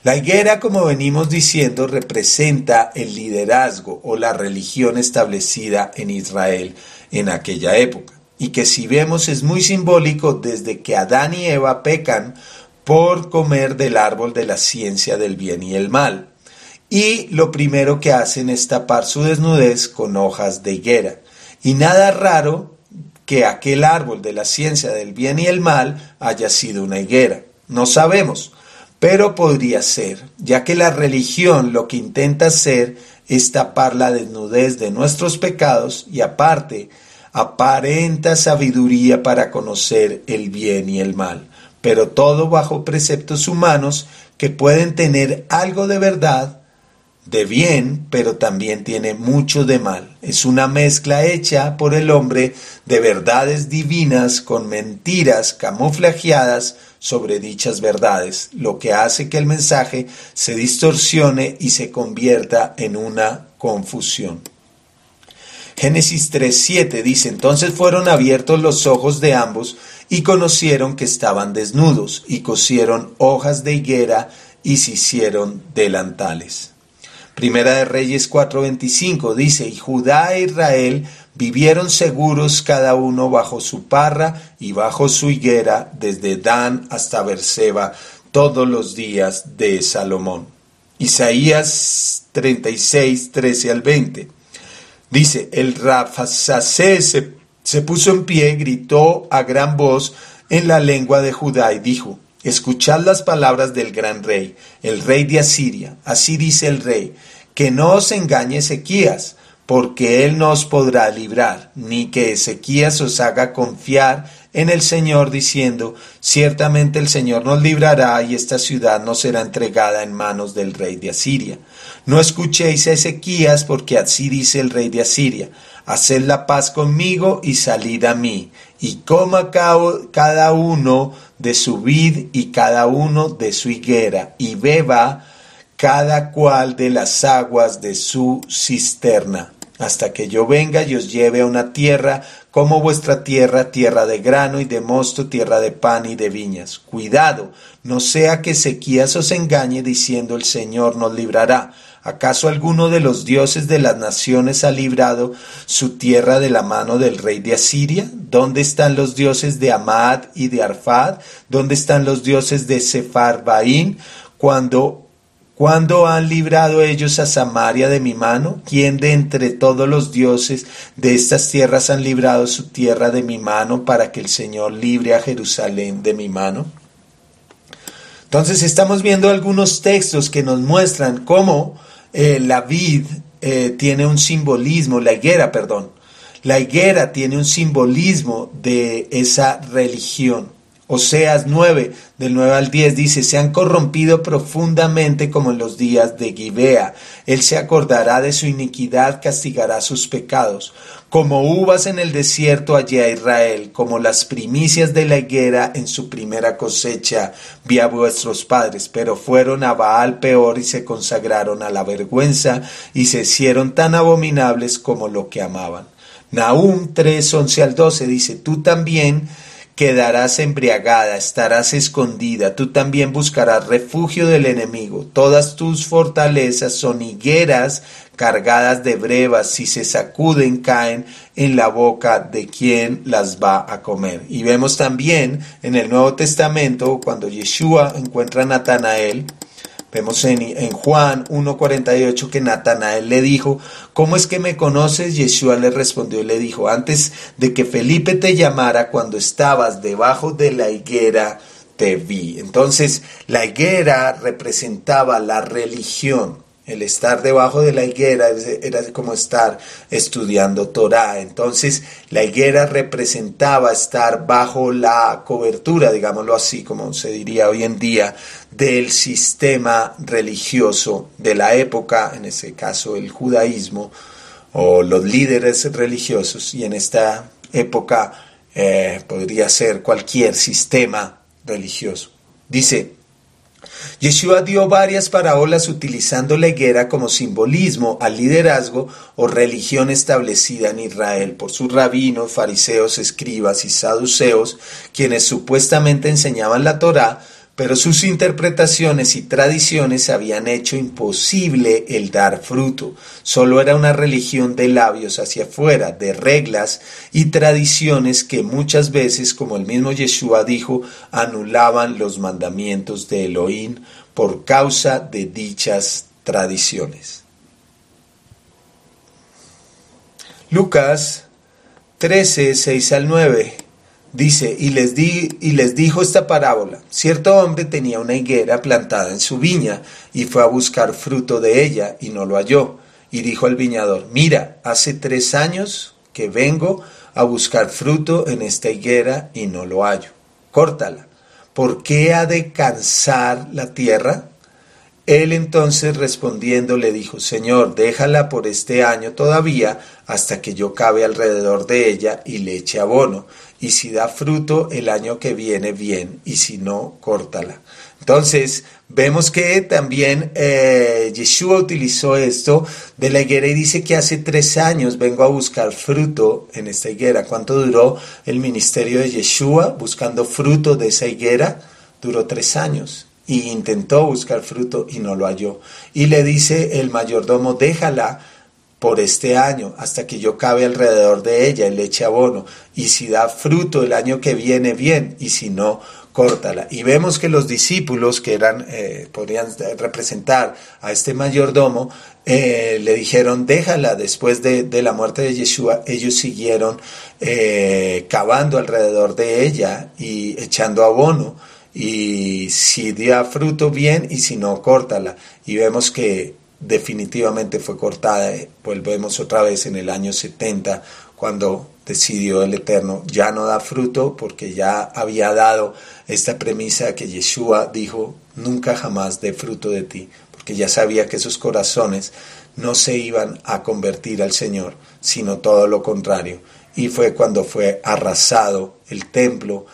Speaker 1: La higuera, como venimos diciendo, representa el liderazgo o la religión establecida en Israel en aquella época, y que si vemos es muy simbólico desde que Adán y Eva pecan por comer del árbol de la ciencia del bien y el mal. Y lo primero que hacen es tapar su desnudez con hojas de higuera. Y nada raro que aquel árbol de la ciencia del bien y el mal haya sido una higuera. No sabemos, pero podría ser, ya que la religión lo que intenta hacer es tapar la desnudez de nuestros pecados y aparte aparenta sabiduría para conocer el bien y el mal, pero todo bajo preceptos humanos que pueden tener algo de verdad, de bien, pero también tiene mucho de mal. Es una mezcla hecha por el hombre de verdades divinas con mentiras camuflajeadas sobre dichas verdades, lo que hace que el mensaje se distorsione y se convierta en una confusión. Génesis 3.7 dice, entonces fueron abiertos los ojos de ambos y conocieron que estaban desnudos y cosieron hojas de higuera y se hicieron delantales. Primera de Reyes 4:25 dice, y Judá e Israel vivieron seguros cada uno bajo su parra y bajo su higuera, desde Dan hasta Berseba, todos los días de Salomón. Isaías 36, 13 al 20. Dice, el Rafasacé se, se puso en pie, gritó a gran voz en la lengua de Judá y dijo, Escuchad las palabras del gran rey, el rey de Asiria. Así dice el rey, que no os engañe Ezequías, porque él no os podrá librar, ni que Ezequías os haga confiar en el Señor, diciendo, ciertamente el Señor nos librará y esta ciudad no será entregada en manos del rey de Asiria. No escuchéis a Ezequías, porque así dice el rey de Asiria, haced la paz conmigo y salid a mí, y coma cada uno de su vid y cada uno de su higuera, y beba cada cual de las aguas de su cisterna, hasta que yo venga y os lleve a una tierra como vuestra tierra, tierra de grano y de mosto, tierra de pan y de viñas. Cuidado, no sea que Ezequías os engañe diciendo el Señor nos librará. ¿Acaso alguno de los dioses de las naciones ha librado su tierra de la mano del rey de Asiria? ¿Dónde están los dioses de Amad y de Arfad? ¿Dónde están los dioses de Sefarbaín? Cuando ¿Cuándo han librado ellos a Samaria de mi mano? ¿Quién de entre todos los dioses de estas tierras han librado su tierra de mi mano para que el Señor libre a Jerusalén de mi mano? Entonces estamos viendo algunos textos que nos muestran cómo eh, la vid eh, tiene un simbolismo, la higuera, perdón, la higuera tiene un simbolismo de esa religión. Oseas 9, del 9 al 10 dice, se han corrompido profundamente como en los días de Gibea. Él se acordará de su iniquidad, castigará sus pecados. Como uvas en el desierto allí a Israel, como las primicias de la higuera en su primera cosecha, vi a vuestros padres, pero fueron a Baal peor y se consagraron a la vergüenza y se hicieron tan abominables como lo que amaban. Nahum 3, 11 al 12 dice, tú también quedarás embriagada, estarás escondida, tú también buscarás refugio del enemigo. Todas tus fortalezas son higueras cargadas de brevas, si se sacuden caen en la boca de quien las va a comer. Y vemos también en el Nuevo Testamento, cuando Yeshua encuentra a Natanael, Vemos en, en Juan 1.48 que Natanael le dijo, ¿cómo es que me conoces? Yeshua le respondió y le dijo, antes de que Felipe te llamara, cuando estabas debajo de la higuera, te vi. Entonces, la higuera representaba la religión. El estar debajo de la higuera era como estar estudiando Torah. Entonces, la higuera representaba estar bajo la cobertura, digámoslo así, como se diría hoy en día, del sistema religioso de la época, en ese caso el judaísmo, o los líderes religiosos, y en esta época eh, podría ser cualquier sistema religioso. Dice, Yeshua dio varias parábolas utilizando la higuera como simbolismo al liderazgo o religión establecida en Israel por sus rabinos, fariseos, escribas y saduceos, quienes supuestamente enseñaban la Torá, pero sus interpretaciones y tradiciones habían hecho imposible el dar fruto. Solo era una religión de labios hacia afuera, de reglas y tradiciones que muchas veces, como el mismo Yeshua dijo, anulaban los mandamientos de Elohim por causa de dichas tradiciones. Lucas 13, 6 al 9 Dice, y les, di, y les dijo esta parábola, cierto hombre tenía una higuera plantada en su viña y fue a buscar fruto de ella y no lo halló. Y dijo al viñador, mira, hace tres años que vengo a buscar fruto en esta higuera y no lo hallo. Córtala. ¿Por qué ha de cansar la tierra? Él entonces respondiendo le dijo, Señor, déjala por este año todavía hasta que yo cabe alrededor de ella y le eche abono y si da fruto el año que viene, bien, y si no, córtala. Entonces, vemos que también eh, Yeshua utilizó esto de la higuera y dice que hace tres años vengo a buscar fruto en esta higuera. ¿Cuánto duró el ministerio de Yeshua buscando fruto de esa higuera? Duró tres años y intentó buscar fruto y no lo halló. Y le dice el mayordomo, déjala por este año, hasta que yo cabe alrededor de ella y le eche abono, y si da fruto el año que viene, bien, y si no, córtala. Y vemos que los discípulos, que eran, eh, podrían representar a este mayordomo, eh, le dijeron, déjala, después de, la muerte de Yeshua, ellos siguieron eh, cavando alrededor de ella y echando abono, y si da fruto, bien, y si no, córtala. Y vemos que definitivamente fue cortada. Volvemos otra vez en el año 70 cuando decidió el Eterno ya no da fruto porque ya había dado esta premisa que Yeshua dijo nunca jamás dé fruto de ti porque ya sabía que esos corazones no se iban a convertir al Señor sino todo lo contrario y fue cuando fue arrasado el templo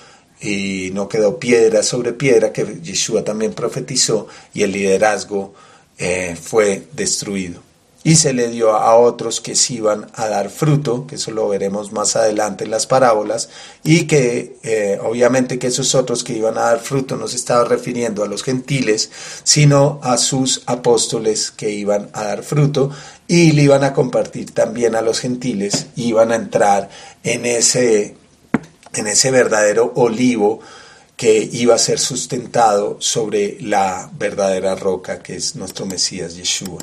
Speaker 1: y no quedó piedra sobre piedra que Yeshua también profetizó y el liderazgo eh, fue destruido. Y se le dio a otros que sí iban a dar fruto, que eso lo veremos más adelante en las parábolas, y que eh, obviamente que esos otros que iban a dar fruto no se estaba refiriendo a los gentiles, sino a sus apóstoles que iban a dar fruto y le iban a compartir también a los gentiles, iban a entrar en ese, en ese verdadero olivo que iba a ser sustentado sobre la verdadera roca que es nuestro Mesías Yeshua.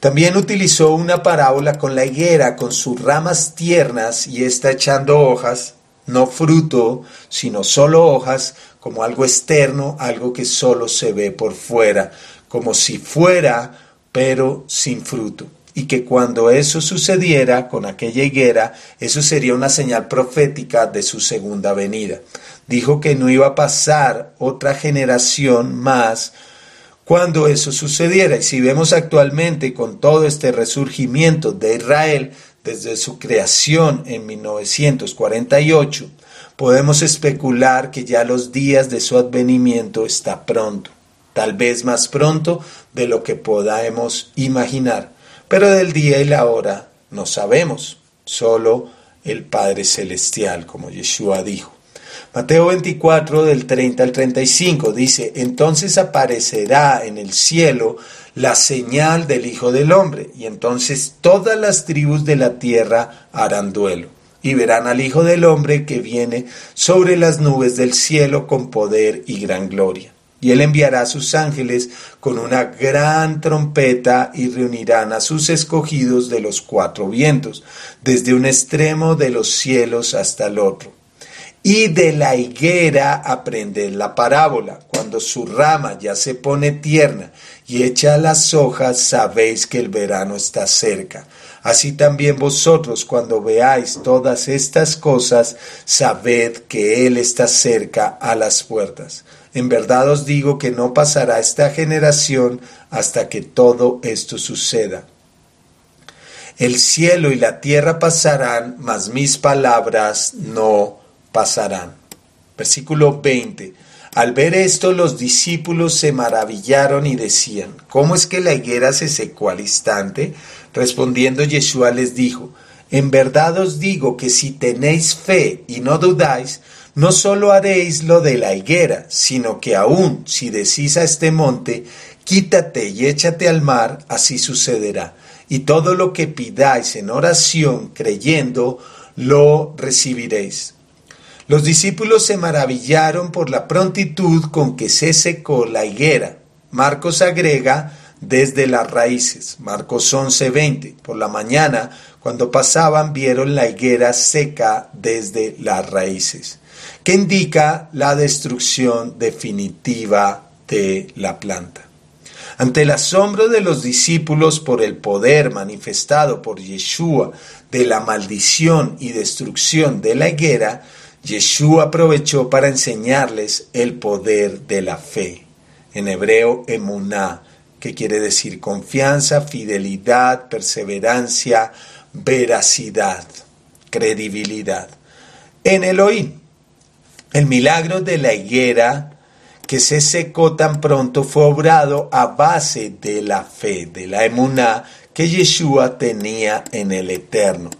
Speaker 1: También utilizó una parábola con la higuera, con sus ramas tiernas y está echando hojas, no fruto, sino solo hojas, como algo externo, algo que solo se ve por fuera, como si fuera, pero sin fruto. Y que cuando eso sucediera con aquella higuera, eso sería una señal profética de su segunda venida. Dijo que no iba a pasar otra generación más cuando eso sucediera. Y si vemos actualmente con todo este resurgimiento de Israel, desde su creación en 1948, podemos especular que ya los días de su advenimiento está pronto, tal vez más pronto de lo que podamos imaginar, pero del día y la hora no sabemos, solo el Padre Celestial, como Yeshua dijo. Mateo 24 del 30 al 35 dice, entonces aparecerá en el cielo la señal del Hijo del Hombre, y entonces todas las tribus de la tierra harán duelo, y verán al Hijo del Hombre que viene sobre las nubes del cielo con poder y gran gloria. Y él enviará a sus ángeles con una gran trompeta y reunirán a sus escogidos de los cuatro vientos, desde un extremo de los cielos hasta el otro. Y de la higuera aprended la parábola. Cuando su rama ya se pone tierna y echa las hojas, sabéis que el verano está cerca. Así también vosotros, cuando veáis todas estas cosas, sabed que Él está cerca a las puertas. En verdad os digo que no pasará esta generación hasta que todo esto suceda. El cielo y la tierra pasarán, mas mis palabras no pasarán. Versículo 20. Al ver esto los discípulos se maravillaron y decían, ¿cómo es que la higuera se secó al instante? Respondiendo Yeshua les dijo, en verdad os digo que si tenéis fe y no dudáis, no solo haréis lo de la higuera, sino que aún si decís a este monte, quítate y échate al mar, así sucederá. Y todo lo que pidáis en oración, creyendo, lo recibiréis. Los discípulos se maravillaron por la prontitud con que se secó la higuera. Marcos agrega desde las raíces. Marcos 11:20. Por la mañana, cuando pasaban, vieron la higuera seca desde las raíces, que indica la destrucción definitiva de la planta. Ante el asombro de los discípulos por el poder manifestado por Yeshua de la maldición y destrucción de la higuera, Yeshua aprovechó para enseñarles el poder de la fe. En hebreo, emuná, que quiere decir confianza, fidelidad, perseverancia, veracidad, credibilidad. En Elohim, el milagro de la higuera que se secó tan pronto fue obrado a base de la fe, de la emuná que Yeshua tenía en el Eterno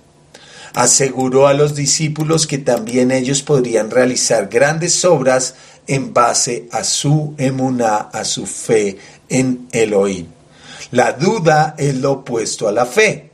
Speaker 1: aseguró a los discípulos que también ellos podrían realizar grandes obras en base a su emuná, a su fe en Elohim. La duda es lo opuesto a la fe.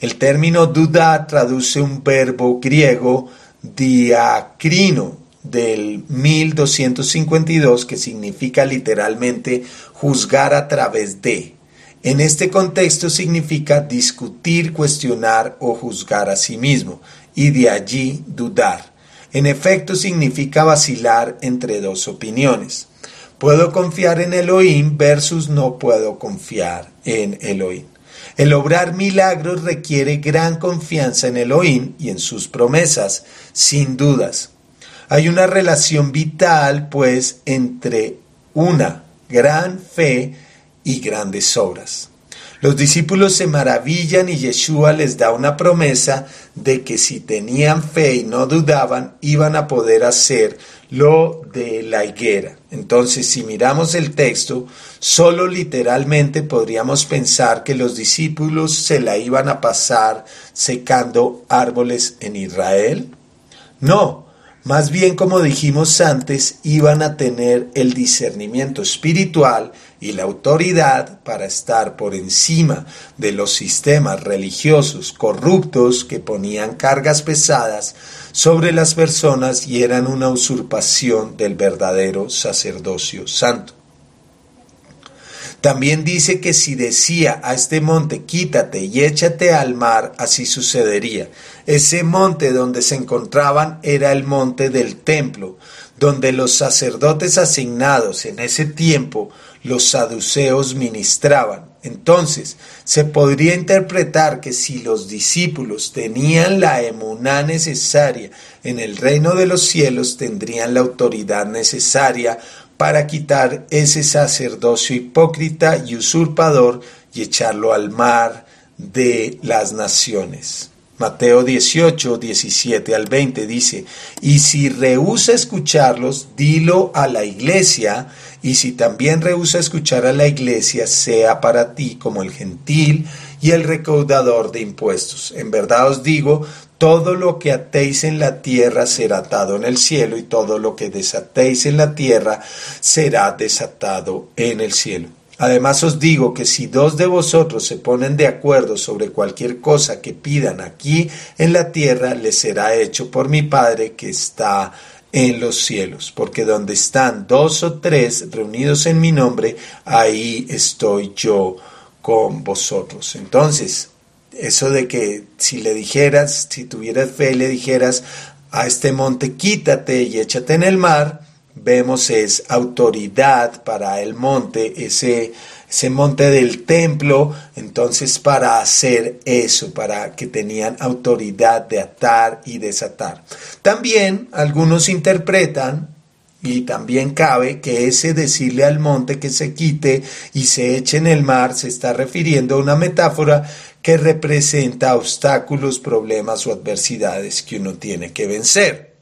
Speaker 1: El término duda traduce un verbo griego diacrino del 1252 que significa literalmente juzgar a través de. En este contexto significa discutir, cuestionar o juzgar a sí mismo, y de allí dudar. En efecto significa vacilar entre dos opiniones. Puedo confiar en Elohim versus no puedo confiar en Elohim. El obrar milagros requiere gran confianza en Elohim y en sus promesas, sin dudas. Hay una relación vital, pues, entre una gran fe y grandes obras. Los discípulos se maravillan y Yeshua les da una promesa de que si tenían fe y no dudaban, iban a poder hacer lo de la higuera. Entonces, si miramos el texto, solo literalmente podríamos pensar que los discípulos se la iban a pasar secando árboles en Israel. No, más bien, como dijimos antes, iban a tener el discernimiento espiritual y la autoridad para estar por encima de los sistemas religiosos corruptos que ponían cargas pesadas sobre las personas y eran una usurpación del verdadero sacerdocio santo. También dice que si decía a este monte, quítate y échate al mar, así sucedería. Ese monte donde se encontraban era el monte del templo, donde los sacerdotes asignados en ese tiempo, los saduceos, ministraban. Entonces, se podría interpretar que si los discípulos tenían la emuná necesaria en el reino de los cielos, tendrían la autoridad necesaria para quitar ese sacerdocio hipócrita y usurpador y echarlo al mar de las naciones. Mateo 18, 17 al 20 dice, y si rehúsa escucharlos, dilo a la iglesia, y si también rehúsa escuchar a la iglesia, sea para ti como el gentil y el recaudador de impuestos. En verdad os digo, todo lo que atéis en la tierra será atado en el cielo, y todo lo que desatéis en la tierra será desatado en el cielo. Además os digo que si dos de vosotros se ponen de acuerdo sobre cualquier cosa que pidan aquí en la tierra, les será hecho por mi Padre que está en los cielos, porque donde están dos o tres reunidos en mi nombre, ahí estoy yo con vosotros. Entonces, eso de que si le dijeras, si tuvieras fe, le dijeras a este monte, quítate y échate en el mar, vemos es autoridad para el monte, ese, ese monte del templo, entonces para hacer eso, para que tenían autoridad de atar y desatar. También algunos interpretan y también cabe que ese decirle al monte que se quite y se eche en el mar se está refiriendo a una metáfora que representa obstáculos, problemas o adversidades que uno tiene que vencer.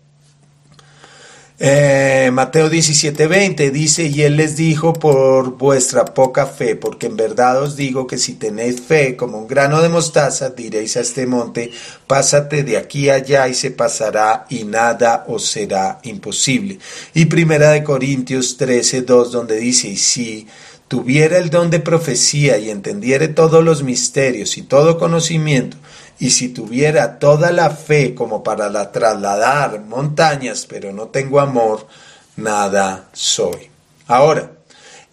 Speaker 1: Eh, Mateo 17:20 dice, y él les dijo por vuestra poca fe, porque en verdad os digo que si tenéis fe como un grano de mostaza, diréis a este monte, pásate de aquí allá y se pasará y nada os será imposible. Y primera de Corintios 13:2 donde dice, y si tuviera el don de profecía y entendiere todos los misterios y todo conocimiento, y si tuviera toda la fe como para la trasladar montañas, pero no tengo amor, nada soy. Ahora,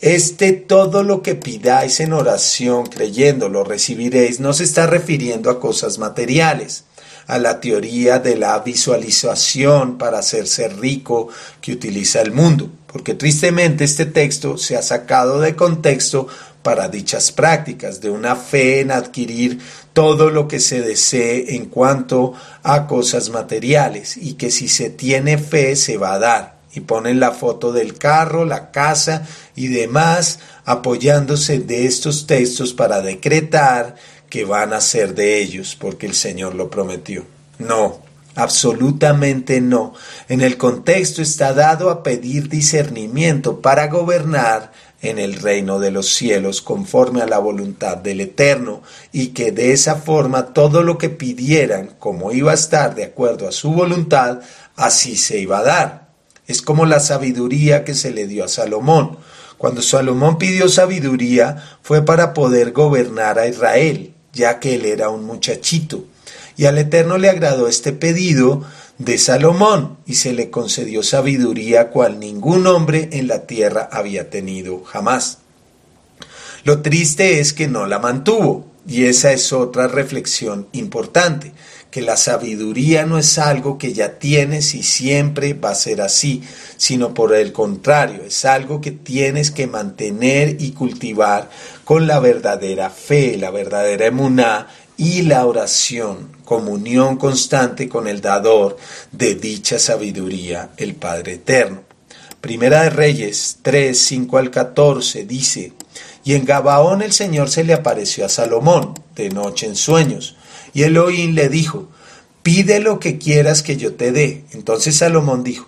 Speaker 1: este todo lo que pidáis en oración, creyendo lo recibiréis, no se está refiriendo a cosas materiales, a la teoría de la visualización para hacerse rico que utiliza el mundo, porque tristemente este texto se ha sacado de contexto para dichas prácticas, de una fe en adquirir todo lo que se desee en cuanto a cosas materiales y que si se tiene fe se va a dar. Y ponen la foto del carro, la casa y demás apoyándose de estos textos para decretar que van a ser de ellos porque el Señor lo prometió. No, absolutamente no. En el contexto está dado a pedir discernimiento para gobernar en el reino de los cielos conforme a la voluntad del Eterno, y que de esa forma todo lo que pidieran, como iba a estar de acuerdo a su voluntad, así se iba a dar. Es como la sabiduría que se le dio a Salomón. Cuando Salomón pidió sabiduría fue para poder gobernar a Israel, ya que él era un muchachito. Y al Eterno le agradó este pedido de Salomón y se le concedió sabiduría cual ningún hombre en la tierra había tenido jamás. Lo triste es que no la mantuvo y esa es otra reflexión importante, que la sabiduría no es algo que ya tienes y siempre va a ser así, sino por el contrario, es algo que tienes que mantener y cultivar con la verdadera fe, la verdadera emuná y la oración, comunión constante con el dador de dicha sabiduría, el Padre Eterno. Primera de Reyes 3, 5 al 14 dice, y en Gabaón el Señor se le apareció a Salomón de noche en sueños, y Elohim le dijo, pide lo que quieras que yo te dé. Entonces Salomón dijo,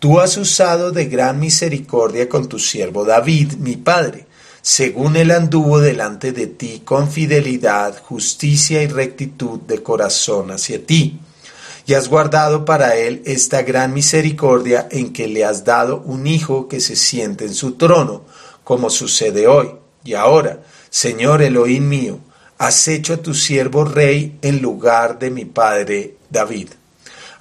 Speaker 1: tú has usado de gran misericordia con tu siervo David, mi padre, según él anduvo delante de ti con fidelidad, justicia y rectitud de corazón hacia ti. Y has guardado para él esta gran misericordia en que le has dado un hijo que se siente en su trono, como sucede hoy. Y ahora, Señor Elohim mío, has hecho a tu siervo rey en lugar de mi padre David.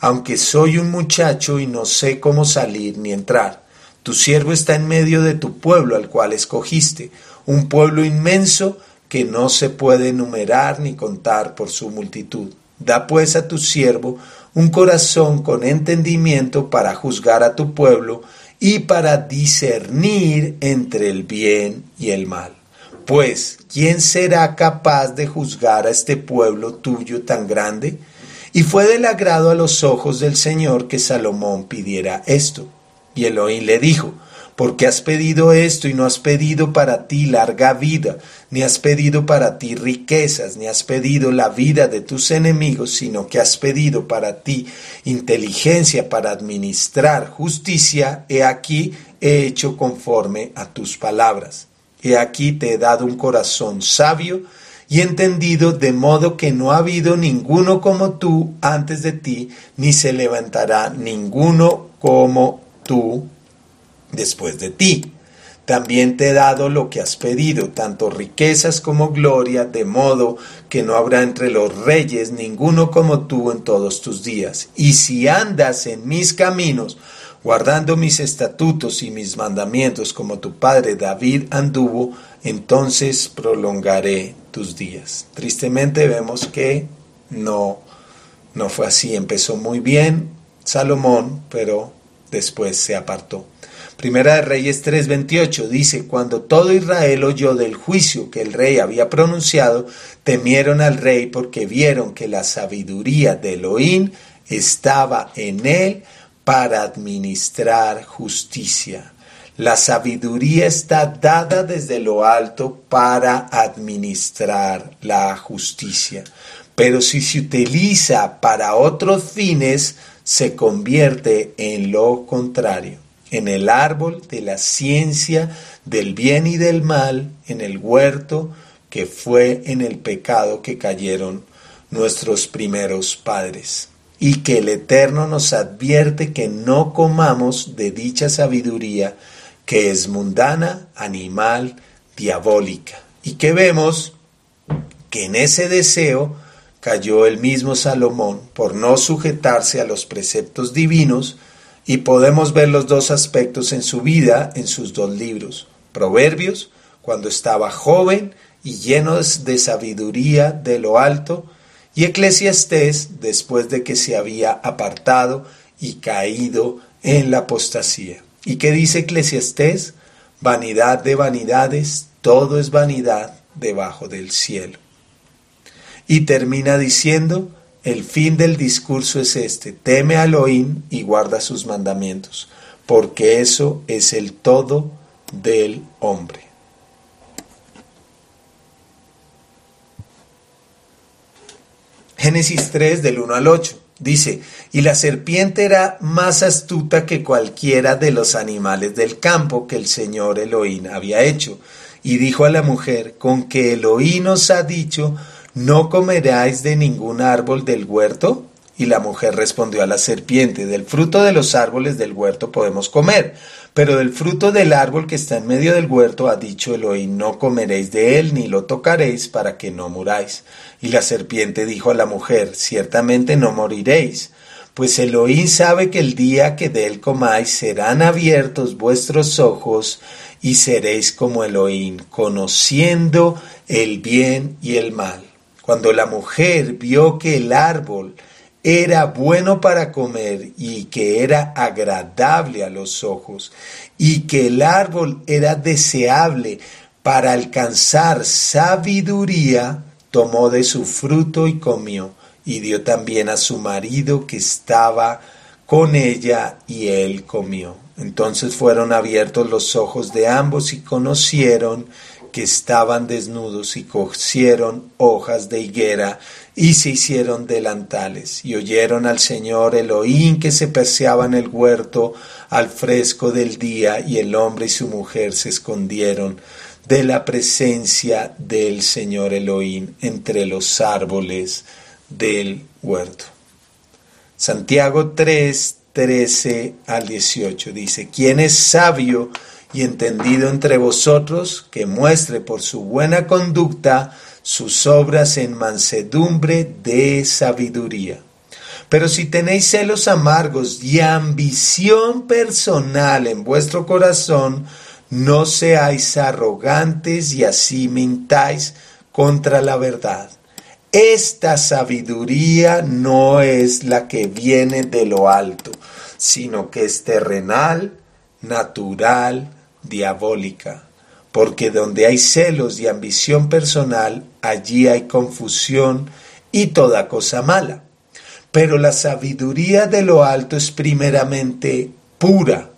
Speaker 1: Aunque soy un muchacho y no sé cómo salir ni entrar, Tu siervo está en medio de tu pueblo al cual escogiste, un pueblo inmenso que no se puede enumerar ni contar por su multitud. Da pues a tu siervo un corazón con entendimiento para juzgar a tu pueblo y para discernir entre el bien y el mal. Pues, ¿quién será capaz de juzgar a este pueblo tuyo tan grande? Y fue del agrado a los ojos del Señor que Salomón pidiera esto. Y Elohim le dijo, porque has pedido esto y no has pedido para ti larga vida, ni has pedido para ti riquezas, ni has pedido la vida de tus enemigos, sino que has pedido para ti inteligencia para administrar justicia, he aquí he hecho conforme a tus palabras. He aquí te he dado un corazón sabio y entendido, de modo que no ha habido ninguno como tú antes de ti, ni se levantará ninguno como tú después de ti. También te he dado lo que has pedido, tanto riquezas como gloria, de modo que no habrá entre los reyes ninguno como tú en todos tus días. Y si andas en mis caminos, guardando mis estatutos y mis mandamientos como tu padre David anduvo, entonces prolongaré tus días. Tristemente vemos que no, no fue así. Empezó muy bien Salomón, pero después se apartó. Primera de Reyes 3:28 dice, cuando todo Israel oyó del juicio que el rey había pronunciado, temieron al rey porque vieron que la sabiduría de Elohim estaba en él para administrar justicia. La sabiduría está dada desde lo alto para administrar la justicia. Pero si se utiliza para otros fines, se convierte en lo contrario en el árbol de la ciencia del bien y del mal, en el huerto que fue en el pecado que cayeron nuestros primeros padres. Y que el Eterno nos advierte que no comamos de dicha sabiduría que es mundana, animal, diabólica. Y que vemos que en ese deseo cayó el mismo Salomón por no sujetarse a los preceptos divinos, y podemos ver los dos aspectos en su vida en sus dos libros. Proverbios, cuando estaba joven y lleno de sabiduría de lo alto, y Eclesiastés, después de que se había apartado y caído en la apostasía. ¿Y qué dice Eclesiastés? Vanidad de vanidades, todo es vanidad debajo del cielo. Y termina diciendo, el fin del discurso es este, teme a Elohim y guarda sus mandamientos, porque eso es el todo del hombre. Génesis 3 del 1 al 8 dice, y la serpiente era más astuta que cualquiera de los animales del campo que el Señor Elohim había hecho, y dijo a la mujer, con que Elohim os ha dicho, ¿no comeráis de ningún árbol del huerto? Y la mujer respondió a la serpiente, del fruto de los árboles del huerto podemos comer, pero del fruto del árbol que está en medio del huerto ha dicho Elohim, no comeréis de él ni lo tocaréis para que no muráis. Y la serpiente dijo a la mujer, ciertamente no moriréis, pues Elohim sabe que el día que de él comáis serán abiertos vuestros ojos y seréis como Elohim, conociendo el bien y el mal. Cuando la mujer vio que el árbol era bueno para comer y que era agradable a los ojos y que el árbol era deseable para alcanzar sabiduría, tomó de su fruto y comió y dio también a su marido que estaba con ella y él comió. Entonces fueron abiertos los ojos de ambos y conocieron que estaban desnudos y cosieron hojas de higuera y se hicieron delantales y oyeron al Señor Elohim que se paseaba en el huerto al fresco del día y el hombre y su mujer se escondieron de la presencia del Señor Elohim entre los árboles del huerto. Santiago 3, 13 al 18 dice, ¿quién es sabio? Y entendido entre vosotros, que muestre por su buena conducta sus obras en mansedumbre de sabiduría. Pero si tenéis celos amargos y ambición personal en vuestro corazón, no seáis arrogantes y así mintáis contra la verdad. Esta sabiduría no es la que viene de lo alto, sino que es terrenal, natural, diabólica. Porque donde hay celos y ambición personal, allí hay confusión y toda cosa mala. Pero la sabiduría de lo alto es primeramente pura,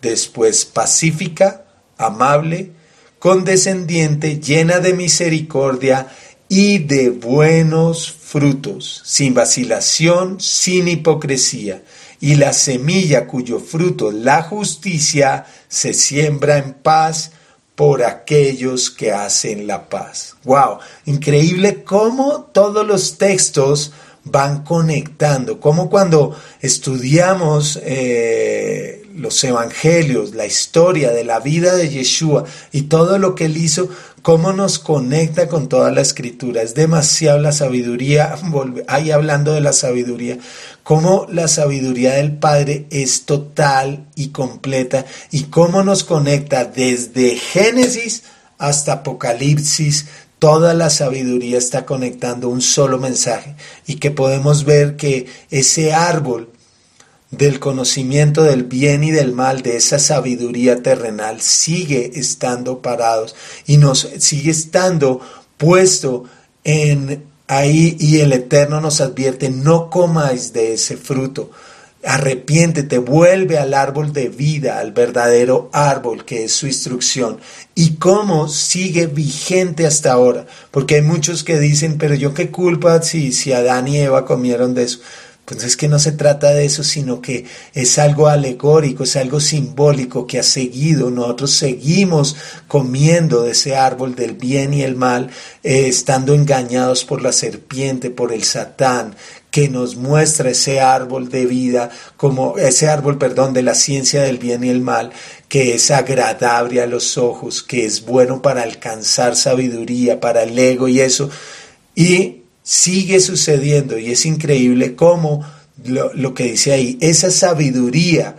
Speaker 1: después pacífica, amable, condescendiente, llena de misericordia y de buenos frutos, sin vacilación, sin hipocresía. Y la semilla cuyo fruto la justicia se siembra en paz por aquellos que hacen la paz. ¡Wow! Increíble cómo todos los textos van conectando, como cuando estudiamos eh, los evangelios, la historia de la vida de Yeshua y todo lo que él hizo, cómo nos conecta con toda la escritura. Es demasiado la sabiduría, ahí hablando de la sabiduría, cómo la sabiduría del Padre es total y completa y cómo nos conecta desde Génesis hasta Apocalipsis, Toda la sabiduría está conectando un solo mensaje y que podemos ver que ese árbol del conocimiento del bien y del mal, de esa sabiduría terrenal, sigue estando parados y nos sigue estando puesto en ahí y el Eterno nos advierte, no comáis de ese fruto, Arrepiéntete, vuelve al árbol de vida, al verdadero árbol que es su instrucción. ¿Y cómo sigue vigente hasta ahora? Porque hay muchos que dicen, pero yo qué culpa si, si Adán y Eva comieron de eso. Pues es que no se trata de eso, sino que es algo alegórico, es algo simbólico que ha seguido. Nosotros seguimos comiendo de ese árbol del bien y el mal, eh, estando engañados por la serpiente, por el Satán, que nos muestra ese árbol de vida, como ese árbol, perdón, de la ciencia del bien y el mal, que es agradable a los ojos, que es bueno para alcanzar sabiduría, para el ego y eso. Y sigue sucediendo y es increíble cómo lo, lo que dice ahí, esa sabiduría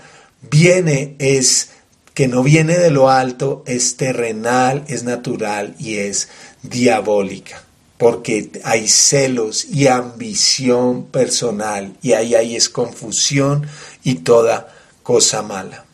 Speaker 1: viene, es que no viene de lo alto, es terrenal, es natural y es diabólica porque hay celos y ambición personal y ahí hay es confusión y toda cosa mala.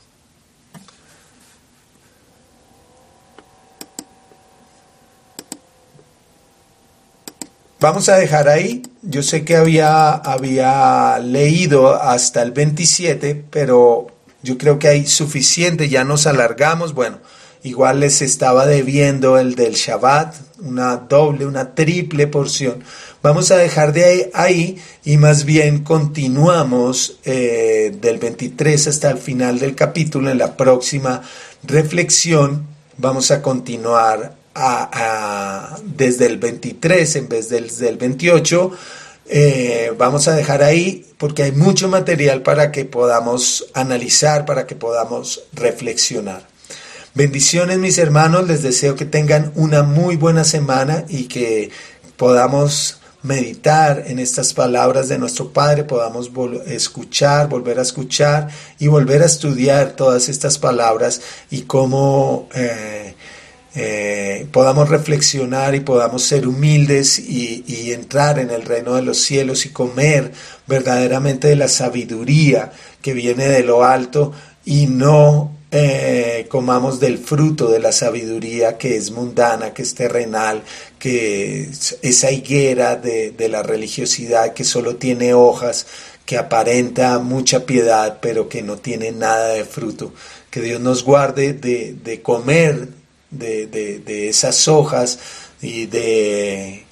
Speaker 1: Vamos a dejar ahí. Yo sé que había, había leído hasta el 27, pero yo creo que hay suficiente, ya nos alargamos. Bueno, Igual les estaba debiendo el del Shabbat, una doble, una triple porción. Vamos a dejar de ahí y más bien continuamos eh, del 23 hasta el final del capítulo. En la próxima reflexión vamos a continuar desde el 23 en vez del, del 28. Eh, vamos a dejar ahí porque hay mucho material para que podamos analizar, para que podamos reflexionar. Bendiciones mis hermanos, les deseo que tengan una muy buena semana y que podamos meditar en estas palabras de nuestro Padre, podamos escuchar, volver a escuchar y volver a estudiar todas estas palabras y cómo eh, eh, podamos reflexionar y podamos ser humildes y, entrar en el reino de los cielos y comer verdaderamente de la sabiduría que viene de lo alto y no eh, comamos del fruto de la sabiduría que es mundana, que es terrenal, que es esa higuera de, la religiosidad que solo tiene hojas, que aparenta mucha piedad, pero que no tiene nada de fruto. Que Dios nos guarde de, comer de, de esas hojas y de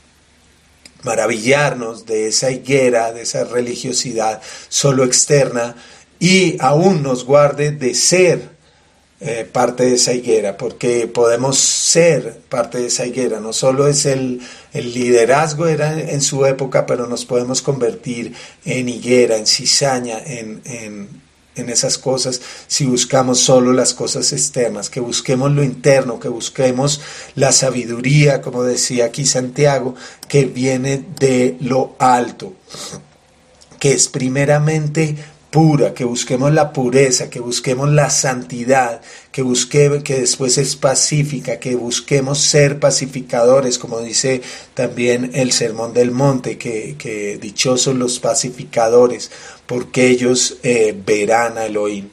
Speaker 1: maravillarnos de esa higuera, de esa religiosidad solo externa y aún nos guarde de ser eh, parte de esa higuera, porque podemos ser parte de esa higuera. No solo es el, el liderazgo era en, su época, pero nos podemos convertir en higuera, en cizaña, en, en esas cosas si buscamos solo las cosas externas, que busquemos lo interno, que busquemos la sabiduría, como decía aquí Santiago, que viene de lo alto que es primeramente pura, que busquemos la pureza, que busquemos la santidad, que busque, que después es pacífica, que busquemos ser pacificadores, como dice también el Sermón del Monte, que, dichosos los pacificadores, porque ellos eh, verán a Elohim.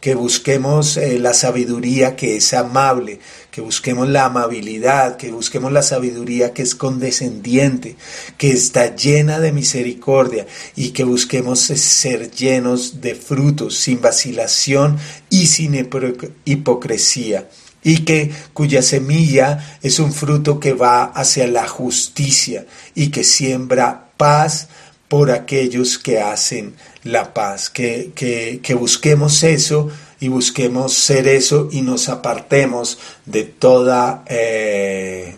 Speaker 1: Que busquemos eh, la sabiduría que es amable, que busquemos la amabilidad, que busquemos la sabiduría que es condescendiente, que está llena de misericordia y que busquemos ser llenos de frutos sin vacilación y sin hipocresía. Y que cuya semilla es un fruto que va hacia la justicia y que siembra paz por aquellos que hacen la paz, que, que, busquemos eso y busquemos ser eso y nos apartemos de toda, eh,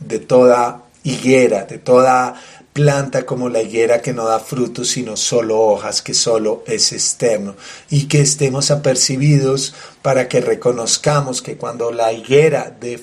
Speaker 1: de toda higuera, de toda planta como la higuera que no da frutos sino solo hojas, que solo es externo, y que estemos apercibidos para que reconozcamos que cuando la higuera de,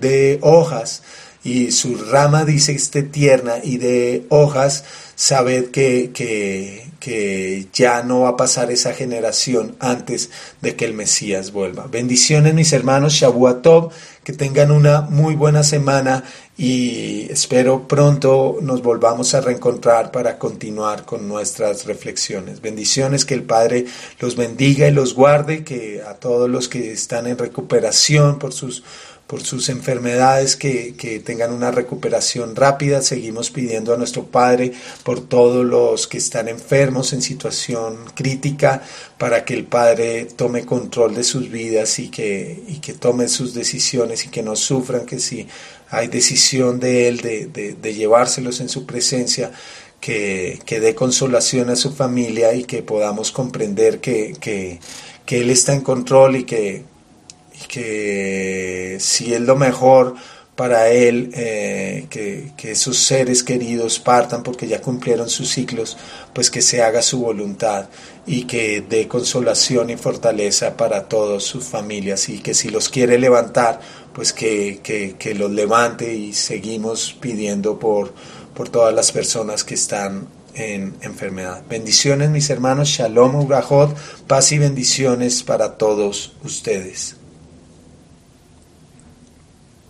Speaker 1: de hojas y su rama dice esté tierna y de hojas, sabed que, que, ya no va a pasar esa generación antes de que el Mesías vuelva. Bendiciones mis hermanos, Shabuatov, que tengan una muy buena semana y espero pronto nos volvamos a reencontrar para continuar con nuestras reflexiones. Bendiciones, que el Padre los bendiga y los guarde, que a todos los que están en recuperación por sus por sus enfermedades, que, tengan una recuperación rápida. Seguimos pidiendo a nuestro Padre por todos los que están enfermos en situación crítica, para que el Padre tome control de sus vidas y que, y que tome sus decisiones y que no sufran, que si hay decisión de Él de, llevárselos en su presencia, que, que, dé consolación a su familia y que podamos comprender que, que, que Él está en control y que que si es lo mejor para él eh, que, que, sus seres queridos partan porque ya cumplieron sus ciclos, pues que se haga su voluntad y que dé consolación y fortaleza para todas sus familias y que si los quiere levantar, pues que, que, los levante y seguimos pidiendo por, por todas las personas que están en enfermedad. Bendiciones mis hermanos, shalom, urahot, paz y bendiciones para todos ustedes.